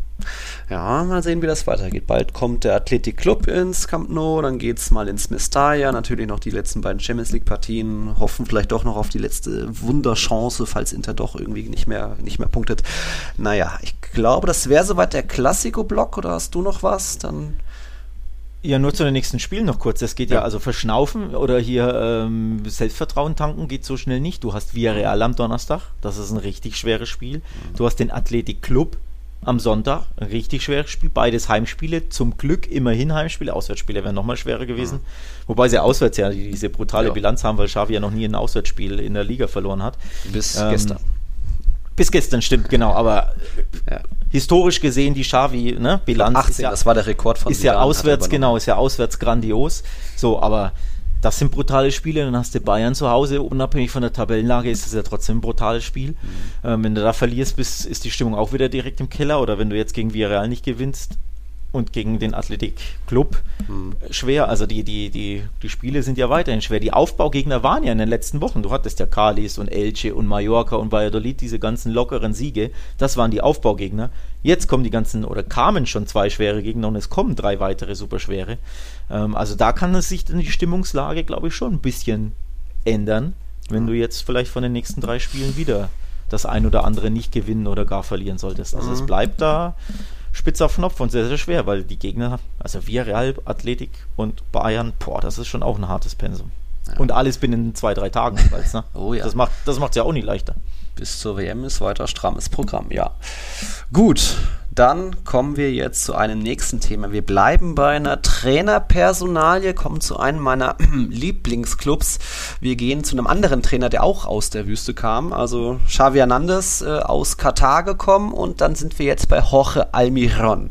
Ja, mal sehen, wie das weitergeht. Bald kommt der Athletic Club ins Camp Nou, dann geht es mal ins Mestalla, natürlich noch die letzten beiden Champions League Partien, hoffen vielleicht doch noch auf die letzte Wunderchance, falls Inter doch irgendwie nicht mehr, nicht mehr punktet. Naja, ich glaube, das wäre soweit der Klassiko-Block, oder hast du noch was? Dann ja, nur zu den nächsten Spielen noch kurz. Das geht ja, ja also verschnaufen oder hier ähm, Selbstvertrauen tanken geht so schnell nicht. Du hast Villarreal am Donnerstag, das ist ein richtig schweres Spiel. Du hast den Athletic Club am Sonntag, ein richtig schweres Spiel. Beides Heimspiele, zum Glück immerhin Heimspiele. Auswärtsspiele wären nochmal schwerer gewesen. Mhm. Wobei sie auswärts ja diese brutale ja. Bilanz haben, weil Xavi ja noch nie ein Auswärtsspiel in der Liga verloren hat. Bis ähm, gestern. Bis gestern, stimmt, genau. Aber ja. historisch gesehen, die Xavi, ne, Bilanz. 18, ja, das war der Rekord von Ist ja auswärts, genau, ist ja auswärts grandios. So, aber das sind brutale Spiele. Dann hast du Bayern zu Hause, unabhängig von der Tabellenlage ist es ja trotzdem ein brutales Spiel. Mhm. Ähm, wenn du da verlierst, bist, ist die Stimmung auch wieder direkt im Keller. Oder wenn du jetzt gegen Villarreal nicht gewinnst, und gegen den Athletic Club mhm. schwer. Also die, die, die, die Spiele sind ja weiterhin schwer. Die Aufbaugegner waren ja in den letzten Wochen. Du hattest ja Calis und Elche und Mallorca und Valladolid, diese ganzen lockeren Siege. Das waren die Aufbaugegner. Jetzt kommen die ganzen, oder kamen schon zwei schwere Gegner und es kommen drei weitere superschwere. Ähm, also da kann es sich die Stimmungslage, glaube ich, schon ein bisschen ändern, wenn du jetzt vielleicht von den nächsten drei Spielen wieder das ein oder andere nicht gewinnen oder gar verlieren solltest. Also mhm. es bleibt da spitz auf Knopf und sehr, sehr schwer, weil die Gegner, also Villarreal, Athletik und Bayern, boah, das ist schon auch ein hartes Pensum. Ja. Und alles binnen zwei, drei Tagen jeweils, ne? oh ja. Das macht das ja auch nicht leichter. Bis zur WM ist weiter strammes Programm, ja. Gut, dann kommen wir jetzt zu einem nächsten Thema. Wir bleiben bei einer Trainerpersonalie, kommen zu einem meiner Lieblingsclubs. Wir gehen zu einem anderen Trainer, der auch aus der Wüste kam, also Xavi Hernandez äh, aus Katar gekommen und dann sind wir jetzt bei Jorge Almiron.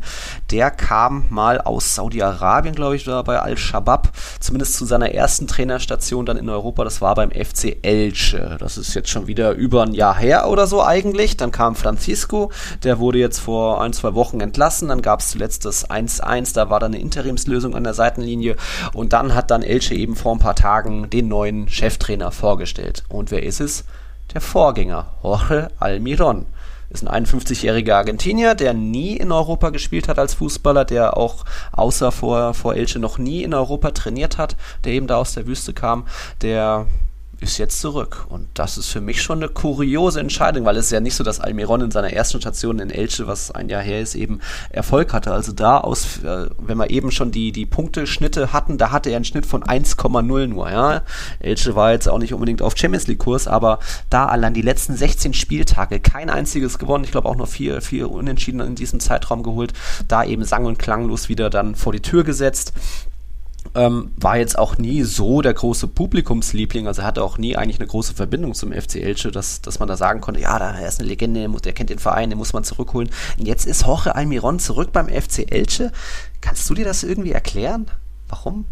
Der kam mal aus Saudi-Arabien, glaube ich, oder bei Al-Shabaab, zumindest zu seiner ersten Trainerstation dann in Europa. Das war beim FC Elche. Das ist jetzt schon wieder über ein Jahr her oder so eigentlich. Dann kam Francisco, der wurde jetzt vor ein, zwei Wochen entlassen. Dann gab es zuletzt das 1-1, da war dann eine Interimslösung an der Seitenlinie. Und dann hat dann Elche eben vor ein paar Tagen den neuen Cheftrainer vorgestellt. Und wer ist es? Der Vorgänger, Jorge Almiron ist ein 51-jähriger Argentinier, der nie in Europa gespielt hat als Fußballer, der auch außer vor, vor Elche noch nie in Europa trainiert hat, der eben da aus der Wüste kam, der ist jetzt zurück. Und das ist für mich schon eine kuriose Entscheidung, weil es ist ja nicht so, dass Almiron in seiner ersten Station in Elche, was ein Jahr her ist, eben Erfolg hatte. Also da aus, äh, wenn wir eben schon die, die Punkteschnitte hatten, da hatte er einen Schnitt von 1,0 nur, ja. Elche war jetzt auch nicht unbedingt auf Champions League Kurs, aber da allein die letzten 16 Spieltage kein einziges gewonnen. Ich glaube auch noch vier, vier Unentschieden in diesem Zeitraum geholt. Da eben sang- und klanglos wieder dann vor die Tür gesetzt ähm, war jetzt auch nie so der große Publikumsliebling, also hatte auch nie eigentlich eine große Verbindung zum FC Elche, dass, dass man da sagen konnte, ja, da ist eine Legende, der kennt den Verein, den muss man zurückholen. Und jetzt ist Jorge Almiron zurück beim FC Elche. Kannst du dir das irgendwie erklären? Warum?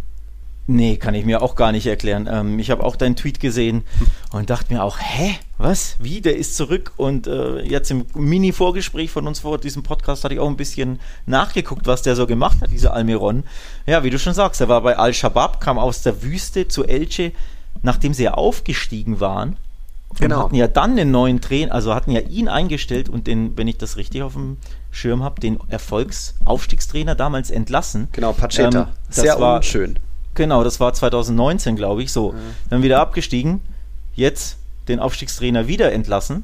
Nee, kann ich mir auch gar nicht erklären. Ähm, ich habe auch deinen Tweet gesehen und dachte mir auch, hä, was? Wie? Der ist zurück und äh, jetzt im Mini-Vorgespräch von uns vor diesem Podcast hatte ich auch ein bisschen nachgeguckt, was der so gemacht hat, dieser Almiron. Ja, wie du schon sagst, er war bei Al-Shabaab, kam aus der Wüste zu Elche, nachdem sie ja aufgestiegen waren. Genau. Und hatten ja dann den neuen Trainer, also hatten ja ihn eingestellt und den, wenn ich das richtig auf dem Schirm habe, den Erfolgsaufstiegstrainer damals entlassen. Genau, Pacheta. Ähm, Sehr war, unschön. Genau, das war 2019, glaube ich. So, ja. dann wieder abgestiegen. Jetzt den Aufstiegstrainer wieder entlassen.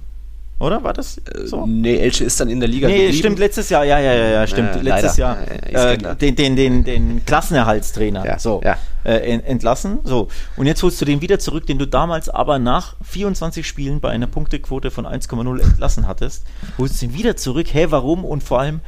Oder war das äh, so? Äh, nee, Elche ist dann in der Liga Nee, geblieben. stimmt, letztes Jahr, ja, ja, ja, ja stimmt. Ja, letztes Jahr ja, äh, den, den, den, den Klassenerhaltstrainer ja, so, äh, entlassen. So. Und jetzt holst du den wieder zurück, den du damals aber nach 24 Spielen bei einer Punktequote von 1,0 entlassen hattest. Holst den wieder zurück. Hä, warum? Und vor allem,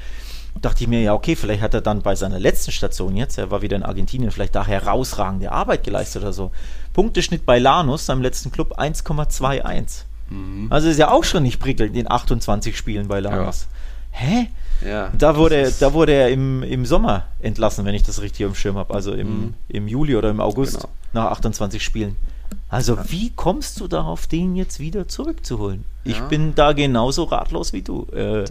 dachte ich mir, ja, okay, vielleicht hat er dann bei seiner letzten Station jetzt, er war wieder in Argentinien, vielleicht da herausragende Arbeit geleistet oder so. Punkteschnitt bei Lanus, seinem letzten Club, 1,21. Mhm. Also ist ja auch schon nicht prickelnd in 28 Spielen bei Lanus. Ja. Hä? Ja, da wurde, da wurde er im, im Sommer entlassen, wenn ich das richtig im Schirm habe. Also im, mhm. im Juli oder im August genau. nach 28 Spielen. Also ja. wie kommst du darauf, den jetzt wieder zurückzuholen? Ich bin da genauso ratlos wie du. Äh,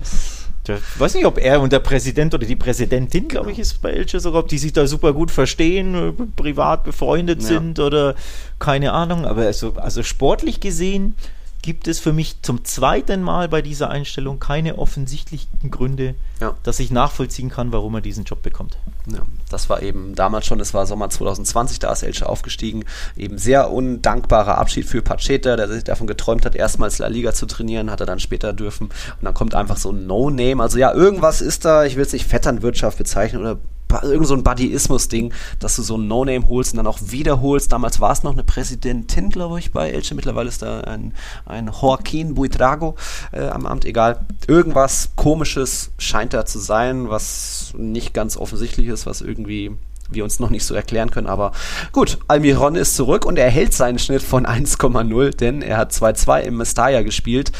ich weiß nicht, ob er und der Präsident oder die Präsidentin, glaube genau. ich, ist bei Elche sogar, ob die sich da super gut verstehen, äh, privat befreundet ja. sind oder keine Ahnung. Aber also, also sportlich gesehen gibt es für mich zum zweiten Mal bei dieser Einstellung keine offensichtlichen Gründe, ja. dass ich nachvollziehen kann, warum er diesen Job bekommt. Ja, das war eben damals schon, es war Sommer 2020, da ist Elche aufgestiegen. Eben sehr undankbarer Abschied für Pacheta, der sich davon geträumt hat, erstmals La Liga zu trainieren, hat er dann später dürfen. Und dann kommt einfach so ein No-Name. Also ja, irgendwas ist da, ich will es nicht Vetternwirtschaft bezeichnen oder irgend so ein Buddyismus-Ding, dass du so ein No-Name holst und dann auch wiederholst. Damals war es noch eine Präsidentin, glaube ich, bei Elche. Mittlerweile ist da ein, ein Joaquin Buitrago äh, am Amt. Egal. Irgendwas Komisches scheint da zu sein, was nicht ganz offensichtlich ist, was irgendwie wir uns noch nicht so erklären können. Aber gut, Almiron ist zurück und er hält seinen Schnitt von 1,0, denn er hat 2-2 im Mestalla gespielt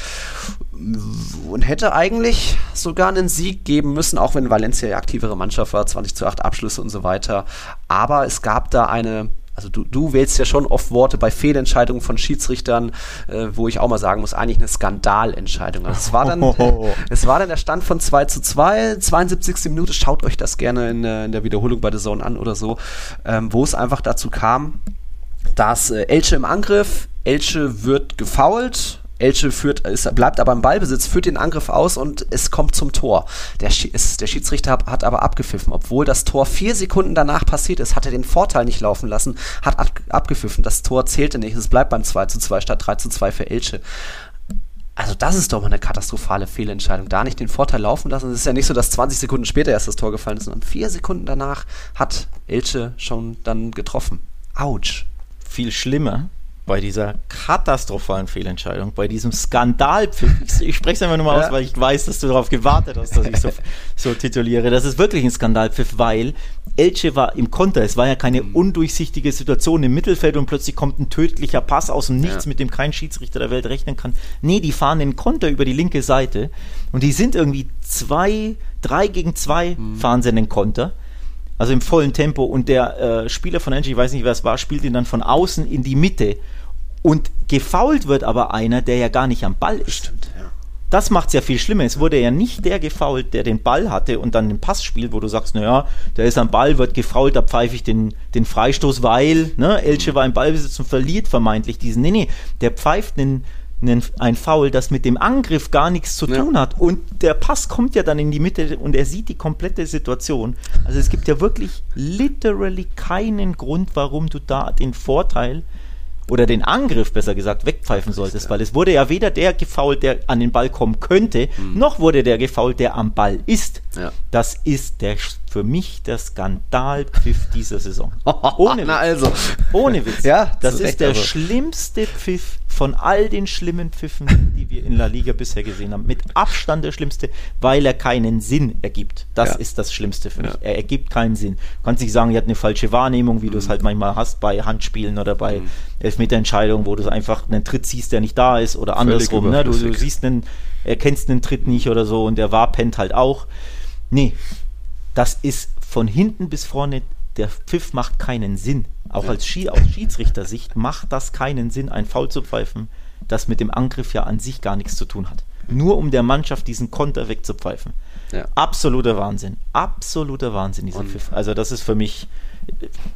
und hätte eigentlich sogar einen Sieg geben müssen, auch wenn Valencia ja aktivere Mannschaft war, 20 zu 8 Abschlüsse und so weiter. Aber es gab da eine also du, du wählst ja schon oft Worte bei Fehlentscheidungen von Schiedsrichtern, äh, wo ich auch mal sagen muss, eigentlich eine Skandalentscheidung. Also es war dann, oh. es war dann der Stand von 2 zu 2, 72. Minute, schaut euch das gerne in, in der Wiederholung bei der Zone an oder so, ähm, wo es einfach dazu kam, dass äh, Elche im Angriff, Elche wird gefoult, Elche führt, ist, bleibt aber im Ballbesitz, führt den Angriff aus und es kommt zum Tor. Der, ist, der Schiedsrichter hat, hat, aber abgepfiffen. Obwohl das Tor vier Sekunden danach passiert ist, hat er den Vorteil nicht laufen lassen, hat ab, abgepfiffen. Das Tor zählte nicht. Es bleibt beim 2 zu 2 statt 3 zu 2 für Elche. Also das ist doch mal eine katastrophale Fehlentscheidung. Da nicht den Vorteil laufen lassen. Es ist ja nicht so, dass 20 Sekunden später erst das Tor gefallen ist, sondern vier Sekunden danach hat Elche schon dann getroffen. Autsch. Viel schlimmer bei dieser katastrophalen Fehlentscheidung, bei diesem Skandalpfiff, ich, spreche es einfach nur mal ja. aus, weil ich weiß, dass du darauf gewartet hast, dass ich so, so tituliere. Das ist wirklich ein Skandalpfiff, weil Elche war im Konter. Es war ja keine mhm. undurchsichtige Situation im Mittelfeld und plötzlich kommt ein tödlicher Pass aus dem Nichts, ja. mit dem kein Schiedsrichter der Welt rechnen kann. Nee, die fahren den Konter über die linke Seite und die sind irgendwie zwei, drei gegen zwei mhm. fahren sie in den Konter also im vollen Tempo. Und der äh, Spieler von Engie, ich weiß nicht, wer es war, spielt ihn dann von außen in die Mitte. Und gefault wird aber einer, der ja gar nicht am Ball ist. Stimmt, ja. Das macht es ja viel schlimmer. Es wurde ja nicht der gefault, der den Ball hatte und dann den Pass spielt, wo du sagst, naja, der ist am Ball, wird gefault, da pfeife ich den, den Freistoß, weil ne, Elche war im Ballbesitz und verliert vermeintlich diesen. Nee, nee, der pfeift einen, einen, ein Foul, das mit dem Angriff gar nichts zu tun ja. hat. Und der Pass kommt ja dann in die Mitte und er sieht die komplette Situation. Also es gibt ja wirklich literally keinen Grund, warum du da den Vorteil oder den Angriff besser gesagt wegpfeifen solltest, weil es wurde ja weder der gefault, der an den Ball kommen könnte, mhm. noch wurde der gefault, der am Ball ist. Ja. Das ist der für mich der Skandalpfiff dieser Saison. Ohne Witz. Na also. Ohne Witz. Ja, das ist der aber. schlimmste Pfiff von all den schlimmen Pfiffen, die wir in La Liga bisher gesehen haben. Mit Abstand der schlimmste, weil er keinen Sinn ergibt. Das ja. ist das Schlimmste für mich. Ja. Er ergibt keinen Sinn. Du kannst nicht sagen, er hat eine falsche Wahrnehmung, wie mhm. du es mhm. halt manchmal hast bei Handspielen oder bei mhm. Elfmeterentscheidungen, wo du einfach einen Tritt siehst, der nicht da ist oder andersrum. Ne? Du, du siehst einen, erkennst einen Tritt nicht oder so und der war pennt halt auch. Nee, das ist von hinten bis vorne, der Pfiff macht keinen Sinn. Auch als Schi aus Schiedsrichtersicht macht das keinen Sinn, ein Foul zu pfeifen, das mit dem Angriff ja an sich gar nichts zu tun hat. Nur um der Mannschaft diesen Konter wegzupfeifen. Ja. Absoluter Wahnsinn. Absoluter Wahnsinn, dieser Und Pfiff. Also das ist für mich,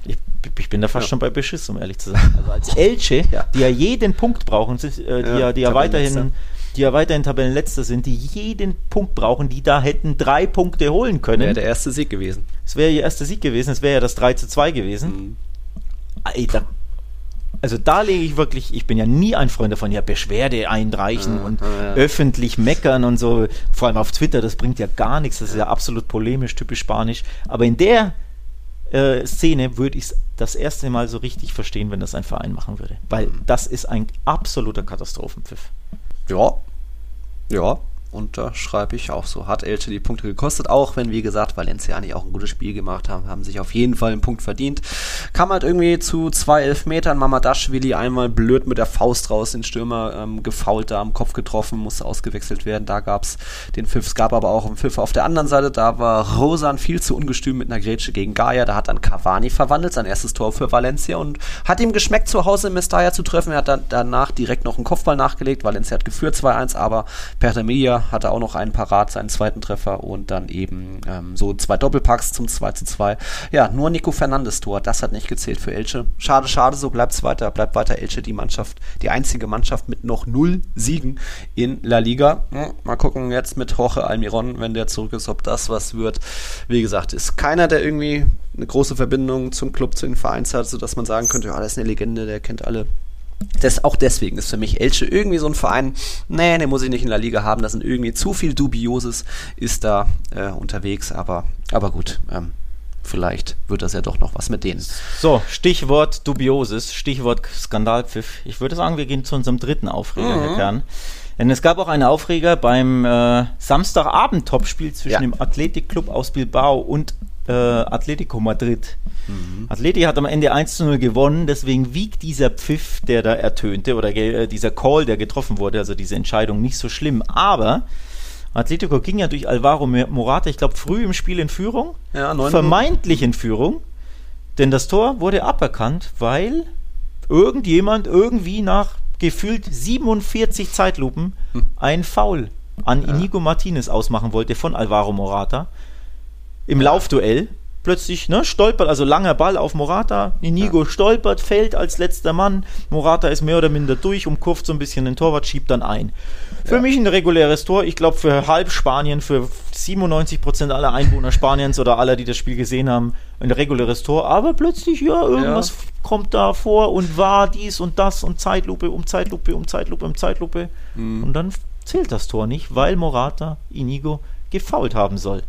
ich, ich bin da fast ja. schon bei Beschiss, um ehrlich zu sein. Also als Elche, ja. die ja jeden Punkt brauchen, äh, die ja, die ja weiterhin die ja weiterhin Tabellenletzter sind, die jeden Punkt brauchen, die da hätten drei Punkte holen können. Wäre der erste Sieg gewesen. Es wäre ihr erster Sieg gewesen, es wäre ja das 3 zu 2 gewesen. Mhm. Alter, also da lege ich wirklich, ich bin ja nie ein Freund davon, ja, Beschwerde einreichen ja, und ja. öffentlich meckern und so, vor allem auf Twitter, das bringt ja gar nichts, das ist ja absolut polemisch, typisch spanisch. Aber in der äh, Szene würde ich es das erste Mal so richtig verstehen, wenn das ein Verein machen würde. Weil mhm. das ist ein absoluter Katastrophenpfiff. Ja, ja, und da schreibe ich auch so. Hat Elche die Punkte gekostet, auch wenn, wie gesagt, Valenciani auch ein gutes Spiel gemacht haben, haben sich auf jeden Fall einen Punkt verdient. Kam halt irgendwie zu zwei Elfmetern. Mamadashvili einmal blöd mit der Faust raus, den Stürmer ähm, gefault, da am Kopf getroffen, musste ausgewechselt werden. Da gab es den Pfiff. Es gab aber auch einen Pfiff auf der anderen Seite. Da war Rosan viel zu ungestüm mit einer Grätsche gegen Gaia. Da hat dann Cavani verwandelt, sein erstes Tor für Valencia und hat ihm geschmeckt, zu Hause in Mestalla zu treffen. Er hat dann danach direkt noch einen Kopfball nachgelegt. Valencia hat geführt 2-1, aber Pertamilla hatte auch noch einen parat, seinen zweiten Treffer und dann eben ähm, so zwei Doppelpacks zum 2 zu 2. Ja, nur Nico Fernandes Tor, das hat nicht gezählt für Elche. Schade, schade, so bleibt es weiter, bleibt weiter Elche die Mannschaft, die einzige Mannschaft mit noch null Siegen in La Liga. Ja, mal gucken jetzt mit Jorge Almiron, wenn der zurück ist, ob das was wird. Wie gesagt, ist keiner, der irgendwie eine große Verbindung zum Club, zu den Vereins hat, sodass man sagen könnte, ja, das ist eine Legende, der kennt alle das, auch deswegen ist für mich Elche irgendwie so ein Verein, nee, den muss ich nicht in der Liga haben, da sind irgendwie zu viel Dubioses ist da äh, unterwegs, aber, aber gut, ähm, vielleicht wird das ja doch noch was mit denen. So, Stichwort Dubioses, Stichwort Skandalpfiff. Ich würde sagen, wir gehen zu unserem dritten Aufreger, mhm. Herr Kern. Denn es gab auch einen Aufreger beim äh, Samstagabend-Topspiel zwischen ja. dem Athletikclub aus Bilbao und äh, Atletico Madrid. Mhm. Atleti hat am Ende 1 zu 0 gewonnen, deswegen wiegt dieser Pfiff, der da ertönte, oder äh, dieser Call, der getroffen wurde, also diese Entscheidung, nicht so schlimm. Aber Atletico ging ja durch Alvaro Morata, ich glaube, früh im Spiel in Führung, ja, vermeintlich in Führung. Denn das Tor wurde aberkannt, weil irgendjemand irgendwie nach gefühlt 47 Zeitlupen hm. ein Foul an Inigo Martinez ausmachen wollte von Alvaro Morata im Laufduell plötzlich ne, stolpert, also langer Ball auf Morata. Inigo ja. stolpert, fällt als letzter Mann. Morata ist mehr oder minder durch, umkurvt so ein bisschen den Torwart, schiebt dann ein. Für ja. mich ein reguläres Tor. Ich glaube, für halb Spanien, für 97 Prozent aller Einwohner Spaniens oder aller, die das Spiel gesehen haben, ein reguläres Tor. Aber plötzlich, ja, irgendwas ja. kommt da vor und war dies und das und Zeitlupe um Zeitlupe um Zeitlupe um Zeitlupe. Mhm. Und dann zählt das Tor nicht, weil Morata Inigo gefault haben soll.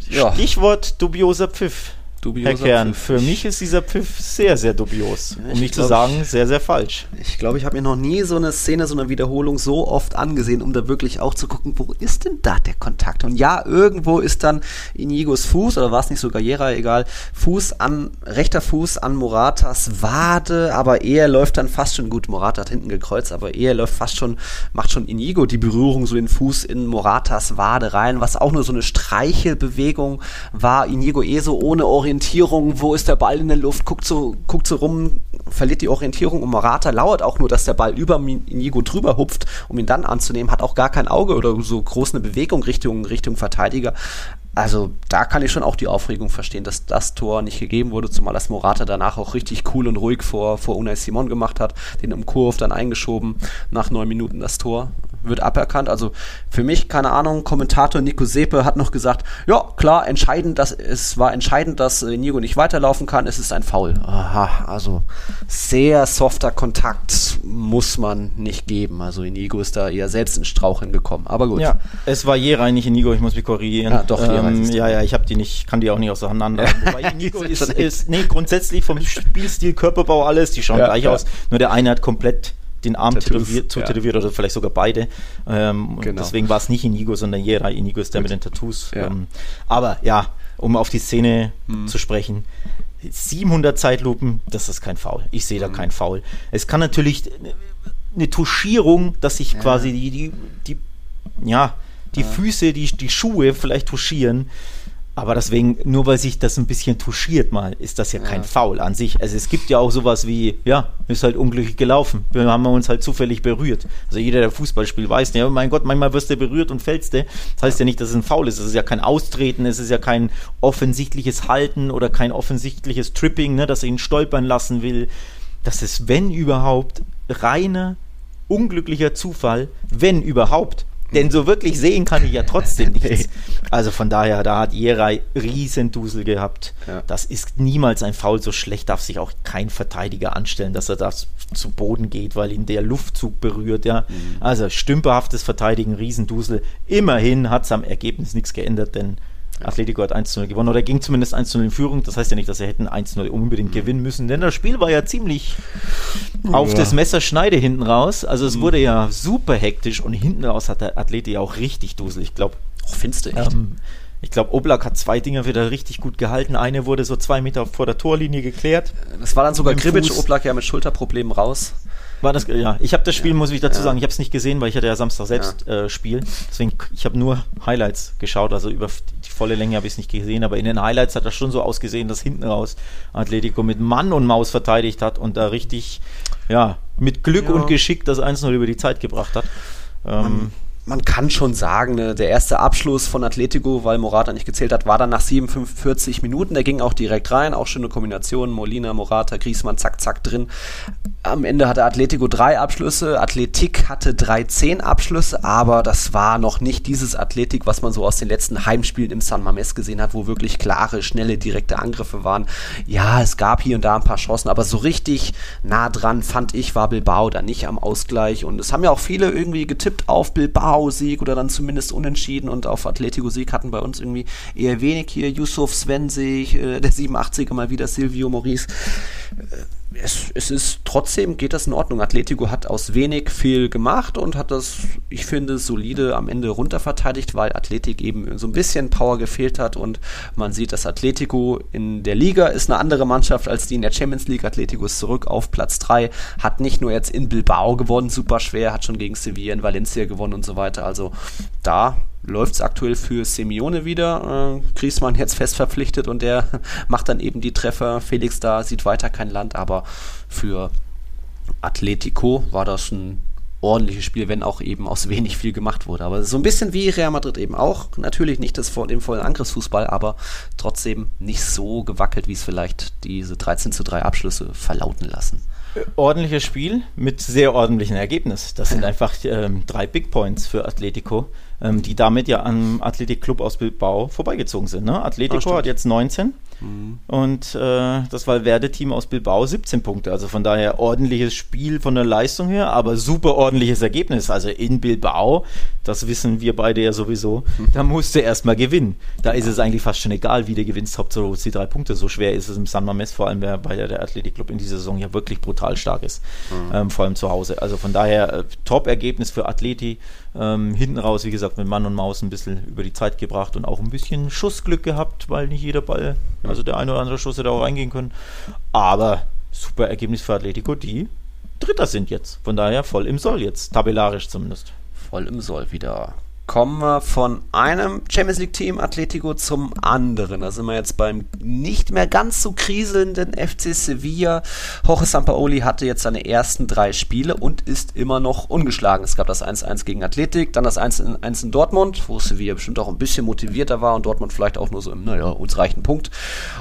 Stichwort dubioser Pfiff. Dubioser Herr Kern, Pfiff. für mich ist dieser Pfiff sehr, sehr dubios. Um nicht glaub, zu sagen, sehr, sehr falsch. Ich glaube, ich habe mir noch nie so eine Szene, so eine Wiederholung so oft angesehen, um da wirklich auch zu gucken, wo ist denn da der Kontakt? Und ja, irgendwo ist dann Inigos Fuß, oder war es nicht so Gallera, egal, Fuß an, rechter Fuß an Moratas Wade, aber er läuft dann fast schon, gut, Morata hat hinten gekreuzt, aber er läuft fast schon, macht schon Inigo die Berührung, so den Fuß in Moratas Wade rein, was auch nur so eine Streichelbewegung war. Inigo eh so ohne Orientierung Orientierung, wo ist der Ball in der Luft, guckt so, guckt so rum, verliert die Orientierung. Und Morata lauert auch nur, dass der Ball über Inigo drüber hupft, um ihn dann anzunehmen, hat auch gar kein Auge oder so groß eine Bewegung Richtung, Richtung Verteidiger. Also da kann ich schon auch die Aufregung verstehen, dass das Tor nicht gegeben wurde, zumal das Morata danach auch richtig cool und ruhig vor, vor Unai Simon gemacht hat, den im Kurve dann eingeschoben, nach neun Minuten das Tor wird aberkannt. Also für mich, keine Ahnung, Kommentator Nico Sepe hat noch gesagt, ja, klar, entscheidend, dass es war entscheidend, dass äh, Nigo nicht weiterlaufen kann, es ist ein Foul. Aha, also sehr softer Kontakt muss man nicht geben. Also Inigo ist da eher selbst in Straucheln gekommen. Aber gut. Ja, es war je rein, nicht Inigo, ich muss mich korrigieren. Ja, doch, ähm, ja, ja, ich habe die nicht, kann die auch nicht auseinander. Ja. Wobei Inigo ist, ist, nee, grundsätzlich vom Spielstil, Körperbau, alles, die schauen ja, gleich aus. Nur der eine hat komplett den Arm tätowiert, ja. tätowiert oder vielleicht sogar beide. Ähm, genau. Deswegen war es nicht Inigo, sondern Jera. Inigo ist der Gut. mit den Tattoos. Ja. Ähm, aber ja, um auf die Szene hm. zu sprechen. 700 Zeitlupen, das ist kein Foul. Ich sehe da hm. kein Foul. Es kann natürlich eine Tuschierung, dass sich ja. quasi die, die, die, ja, die Füße, die, die Schuhe vielleicht tuschieren. Aber deswegen, nur weil sich das ein bisschen touchiert mal, ist das ja, ja, kein Foul an sich. Also es gibt ja auch sowas wie, ja, ist halt unglücklich gelaufen. Wir haben uns halt zufällig berührt. Also jeder, der Fußball spielt, weiß, ja, mein Gott, manchmal wirst du berührt und fällst du. Das heißt ja. nicht, dass es ein Foul ist. Es ist ja kein Austreten, es ist ja kein offensichtliches Halten oder kein offensichtliches Tripping, ne, dass er ihn stolpern lassen will. Das ist, wenn überhaupt, reiner, unglücklicher Zufall, wenn überhaupt. Denn so wirklich sehen kann ich ja trotzdem nichts. Also von daher, da hat Jerai Riesendusel gehabt. Ja. Das ist niemals ein Foul. So schlecht darf sich auch kein Verteidiger anstellen, dass er da zu Boden geht, weil ihn der Luftzug berührt. Ja. Mhm. Also stümperhaftes Verteidigen, Riesendusel. Immerhin hat es am Ergebnis nichts geändert, denn Atletico hat 1-0 gewonnen oder ging zumindest 1-0 in Führung. Das heißt ja nicht, dass sie hätten 1-0 unbedingt gewinnen müssen, denn das Spiel war ja ziemlich auf das Messer Schneide hinten raus. Also es mhm. wurde ja super hektisch und hinten raus hat der Atleti ja auch richtig Dusel. Ich glaube, oh, findest du echt? Ähm, ich glaube, Oblak hat zwei Dinger wieder richtig gut gehalten. Eine wurde so zwei Meter vor der Torlinie geklärt. Das war dann sogar Kribic, Oblak ja mit Schulterproblemen raus. War das, ja. Ich habe das Spiel, ja. muss ich dazu sagen, ich habe es nicht gesehen, weil ich hatte ja Samstag selbst ja. äh, Spiel. Deswegen, ich habe nur Highlights geschaut, also über die volle Länge habe ich es nicht gesehen, aber in den Highlights hat das schon so ausgesehen, dass hinten raus Atletico mit Mann und Maus verteidigt hat und da richtig, ja, mit Glück ja. und Geschick das 1-0 über die Zeit gebracht hat. Ähm, man kann schon sagen, ne, der erste Abschluss von Atletico, weil Morata nicht gezählt hat, war dann nach 47 Minuten. Der ging auch direkt rein, auch schöne Kombination. Molina, Morata, Griezmann, zack, zack drin. Am Ende hatte Atletico drei Abschlüsse, Athletik hatte 13 Abschlüsse, aber das war noch nicht dieses Athletik, was man so aus den letzten Heimspielen im San Mames gesehen hat, wo wirklich klare, schnelle, direkte Angriffe waren. Ja, es gab hier und da ein paar Chancen, aber so richtig nah dran, fand ich, war Bilbao da nicht am Ausgleich. Und es haben ja auch viele irgendwie getippt auf Bilbao-Sieg oder dann zumindest unentschieden und auf Atletico-Sieg hatten bei uns irgendwie eher wenig hier. Yusuf Svensig, äh, der 87er mal wieder, Silvio Maurice. Äh, es, es ist trotzdem geht das in Ordnung. Atletico hat aus wenig viel gemacht und hat das, ich finde, solide am Ende runterverteidigt, weil Athletik eben so ein bisschen Power gefehlt hat und man sieht, dass Atletico in der Liga ist eine andere Mannschaft als die in der Champions League. Atletico ist zurück auf Platz 3, hat nicht nur jetzt in Bilbao gewonnen, super schwer, hat schon gegen Sevilla in Valencia gewonnen und so weiter. Also da läuft es aktuell für Simeone wieder. Äh, Griezmann jetzt fest verpflichtet und der macht dann eben die Treffer. Felix da sieht weiter kein Land, aber für Atletico war das ein ordentliches Spiel, wenn auch eben aus wenig viel gemacht wurde. Aber so ein bisschen wie Real Madrid eben auch. Natürlich nicht das vor dem vollen Angriffsfußball, aber trotzdem nicht so gewackelt, wie es vielleicht diese 13 zu 3 Abschlüsse verlauten lassen. Ordentliches Spiel mit sehr ordentlichem Ergebnis. Das sind einfach ähm, drei Big Points für Atletico ähm, die damit ja am Athletic Club aus Bilbao vorbeigezogen sind. Ne? Atletico ah, hat jetzt 19 mhm. und äh, das Valverde-Team aus Bilbao 17 Punkte. Also von daher ordentliches Spiel von der Leistung her, aber super ordentliches Ergebnis. Also in Bilbao, das wissen wir beide ja sowieso, mhm. da musst du erstmal gewinnen. Da ist es eigentlich fast schon egal, wie du gewinnst. Hauptsache die drei Punkte. So schwer ist es im San Mamés, vor allem weil der Athletic Club in dieser Saison ja wirklich brutal stark ist. Mhm. Ähm, vor allem zu Hause. Also von daher äh, Top-Ergebnis für Atleti. Ähm, hinten raus, wie gesagt, mit Mann und Maus ein bisschen über die Zeit gebracht und auch ein bisschen Schussglück gehabt, weil nicht jeder Ball, also der eine oder andere Schuss hätte auch reingehen können. Aber super Ergebnis für Atletico, die Dritter sind jetzt. Von daher voll im Soll jetzt, tabellarisch zumindest. Voll im Soll wieder kommen wir von einem Champions League Team Atletico zum anderen. Da sind wir jetzt beim nicht mehr ganz so kriselnden FC Sevilla. Jorge Sampaoli hatte jetzt seine ersten drei Spiele und ist immer noch ungeschlagen. Es gab das 1-1 gegen Athletik, dann das 1-1 in Dortmund, wo Sevilla bestimmt auch ein bisschen motivierter war und Dortmund vielleicht auch nur so im, naja, uns reicht Punkt.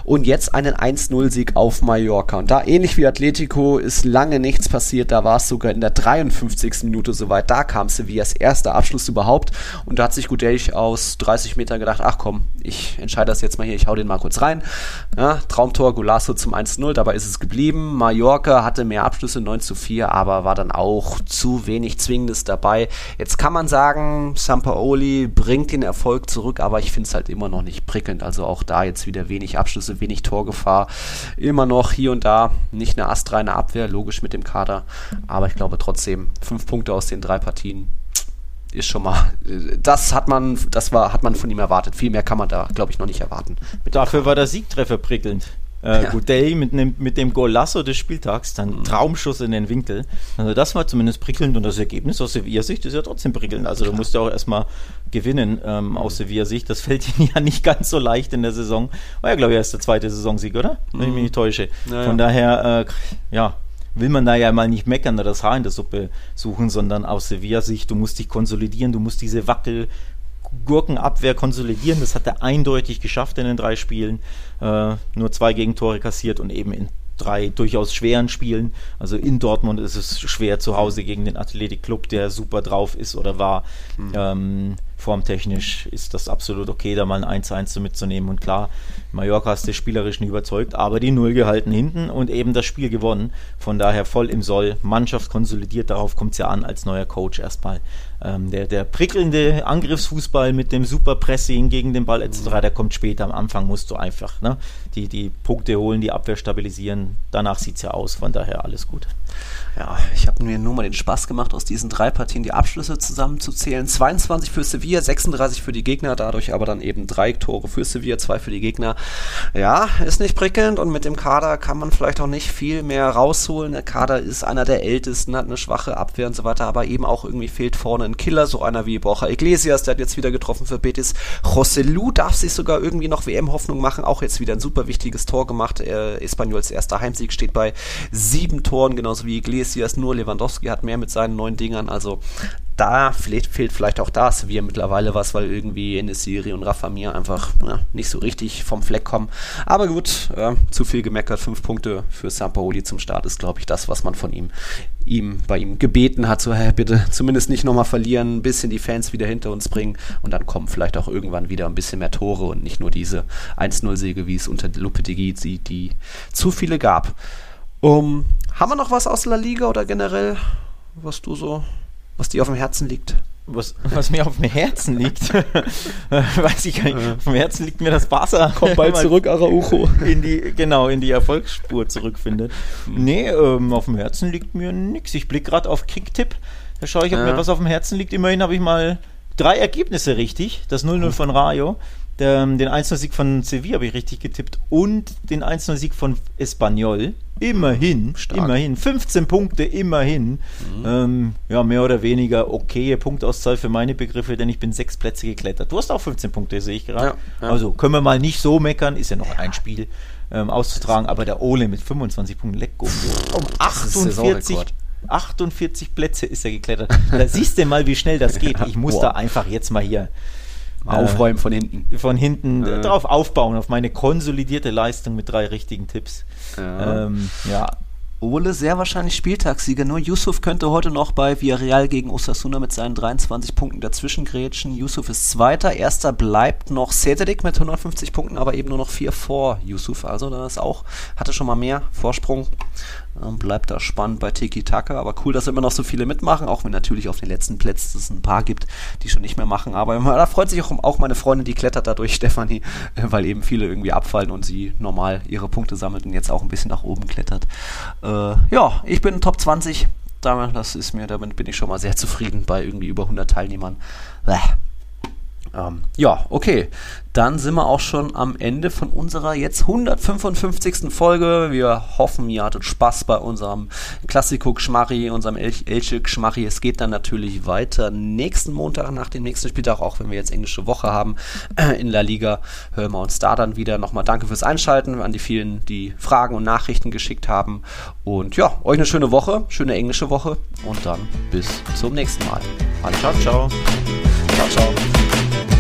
Und jetzt einen 1-0-Sieg auf Mallorca. Und da ähnlich wie Atletico ist lange nichts passiert. Da war es sogar in der 53. Minute soweit. Da kam Sevillas erster Abschluss überhaupt. Und da hat sich Gudelch aus 30 Metern gedacht, ach komm, ich entscheide das jetzt mal hier, ich hau den mal kurz rein. Ja, Traumtor Golasso zum 1-0, dabei ist es geblieben. Mallorca hatte mehr Abschlüsse, 9 zu 4, aber war dann auch zu wenig Zwingendes dabei. Jetzt kann man sagen, Sampaoli bringt den Erfolg zurück, aber ich finde es halt immer noch nicht prickelnd. Also auch da jetzt wieder wenig Abschlüsse, wenig Torgefahr. Immer noch hier und da nicht eine astreine Abwehr, logisch mit dem Kader. Aber ich glaube trotzdem, fünf Punkte aus den drei Partien ist schon mal, das hat man, das war, hat man von ihm erwartet. Viel mehr kann man da, glaube ich, noch nicht erwarten. Dafür war der Siegtreffer prickelnd. Äh, ja. Gudey mit, ne, mit dem Golasso des Spieltags, dann mhm. Traumschuss in den Winkel. Also das war zumindest prickelnd und das Ergebnis aus Sevilla-Sicht ist ja trotzdem prickelnd. Also du musst ja auch erstmal gewinnen ähm, aus Sevilla-Sicht. Das fällt ihnen ja nicht ganz so leicht in der Saison. War ja, glaube ich, erst der zweite Saisonsieg, oder? Wenn ich mich nicht täusche. Ja, Von daher, äh, ja, will man da ja mal nicht meckern oder das Haar in der Suppe suchen, sondern aus Sevilla-Sicht, du musst dich konsolidieren, du musst diese Wackel Gurkenabwehr konsolidieren. Das hat er eindeutig geschafft in den drei Spielen. Äh, nur zwei Gegentore kassiert und eben in drei durchaus schweren Spielen. Also in Dortmund ist es schwer zu Hause gegen den Athletic Club, der super drauf ist oder war. Mhm. Ähm, formtechnisch ist das absolut okay, da mal ein 1-1 mitzunehmen. Und klar, Mallorca hast du spielerisch nie überzeugt, aber die Null gehalten hinten und eben das Spiel gewonnen. Von daher voll im Soll. Mannschaft konsolidiert, darauf kommt es ja an als neuer Coach erstmal. Ähm, der, der prickelnde Angriffsfußball mit dem Superpressing gegen den Ball etc., der kommt später. Am Anfang musst du einfach ne, die, die Punkte holen, die Abwehr stabilisieren. Danach sieht es ja aus, von daher alles gut. Ja, ich habe mir nur mal den Spaß gemacht, aus diesen drei Partien die Abschlüsse zusammenzuzählen. 22 für Sevilla, 36 für die Gegner, dadurch aber dann eben drei Tore für Sevilla, zwei für die Gegner. Ja, ist nicht prickelnd und mit dem Kader kann man vielleicht auch nicht viel mehr rausholen. Der Kader ist einer der ältesten, hat eine schwache Abwehr und so weiter, aber eben auch irgendwie fehlt vorne ein Killer, so einer wie Borja Iglesias, der hat jetzt wieder getroffen für Betis. Joselu darf sich sogar irgendwie noch WM-Hoffnung machen, auch jetzt wieder ein super wichtiges Tor gemacht. Er, Espanyols erster Heimsieg steht bei sieben Toren, genauso wie Iglesias Messias, nur Lewandowski hat mehr mit seinen neuen Dingern. Also da fehlt, fehlt vielleicht auch das, wie mittlerweile was, weil irgendwie in Serie und Rafa Mir einfach ja, nicht so richtig vom Fleck kommen. Aber gut, äh, zu viel gemeckert. Fünf Punkte für Sampaoli zum Start ist, glaube ich, das, was man von ihm, ihm bei ihm gebeten hat. So, hey, bitte zumindest nicht nochmal verlieren, ein bisschen die Fans wieder hinter uns bringen und dann kommen vielleicht auch irgendwann wieder ein bisschen mehr Tore und nicht nur diese 1-0-Siege, wie es unter Lopetegui die, die zu viele gab. Um, haben wir noch was aus La Liga oder generell, was du so, was dir auf dem Herzen liegt? Was, was mir auf dem Herzen liegt, weiß ich gar nicht. Auf dem Herzen liegt mir das Barca. Kommt bald zurück, Araujo. In die, genau, in die Erfolgsspur zurückfindet. Hm. Nee, ähm, auf dem Herzen liegt mir nichts. Ich blicke gerade auf Kicktipp. Da schaue ich, ob ja. mir was auf dem Herzen liegt. Immerhin habe ich mal drei Ergebnisse richtig. Das 0-0 von Rayo den 1-0-Sieg von Sevilla habe ich richtig getippt und den 1-0-Sieg von Espanyol. Immerhin, Stark. immerhin. 15 Punkte, immerhin. Mhm. Ähm, ja, mehr oder weniger okaye Punktauszahl für meine Begriffe, denn ich bin sechs Plätze geklettert. Du hast auch 15 Punkte, sehe ich gerade. Ja, ja. Also können wir mal nicht so meckern, ist ja noch ein Spiel ähm, auszutragen, aber der Ole mit 25 Punkten, leck um, um ist 48, Saisonrekord. 48 Plätze ist er geklettert. Da siehst du mal, wie schnell das geht. Ich muss Boah. da einfach jetzt mal hier Aufräumen von hinten. von hinten Äh. drauf aufbauen, auf meine konsolidierte Leistung mit drei richtigen Tipps. Ja. Ähm, ja, Ole sehr wahrscheinlich Spieltagssieger. Nur Yusuf könnte heute noch bei Villarreal gegen Osasuna mit seinen 23 Punkten dazwischen grätschen. Yusuf ist Zweiter. Erster bleibt noch Cedric mit 150 Punkten, aber eben nur noch vier vor Yusuf. Also da ist auch, hatte schon mal mehr Vorsprung. Ähm, bleibt da spannend bei Tiki Taka. Aber cool, dass immer noch so viele mitmachen, auch wenn natürlich auf den letzten Plätzen es ein paar gibt, die schon nicht mehr machen. Aber da freut sich auch, auch meine Freundin, die klettert dadurch, Stefanie, äh, weil eben viele irgendwie abfallen und sie normal ihre Punkte sammelt und jetzt auch ein bisschen nach oben klettert. Äh, ja, ich bin Top 20. Damit, das ist mir, damit bin ich schon mal sehr zufrieden bei irgendwie über 100 Teilnehmern. Bäh. Ähm, ja, okay. Dann sind wir auch schon am Ende von unserer jetzt 155. Folge. Wir hoffen, ihr hattet Spaß bei unserem Klassiko Gschmarri, unserem El Elche Gschmarri. Es geht dann natürlich weiter nächsten Montag nach dem nächsten Spieltag, auch wenn wir jetzt englische Woche haben in La Liga, hören wir uns da dann wieder. Nochmal danke fürs Einschalten an die vielen, die Fragen und Nachrichten geschickt haben. Und ja, euch eine schöne Woche, schöne englische Woche und dann bis zum nächsten Mal. Ciao, ciao. Ciao, ciao. you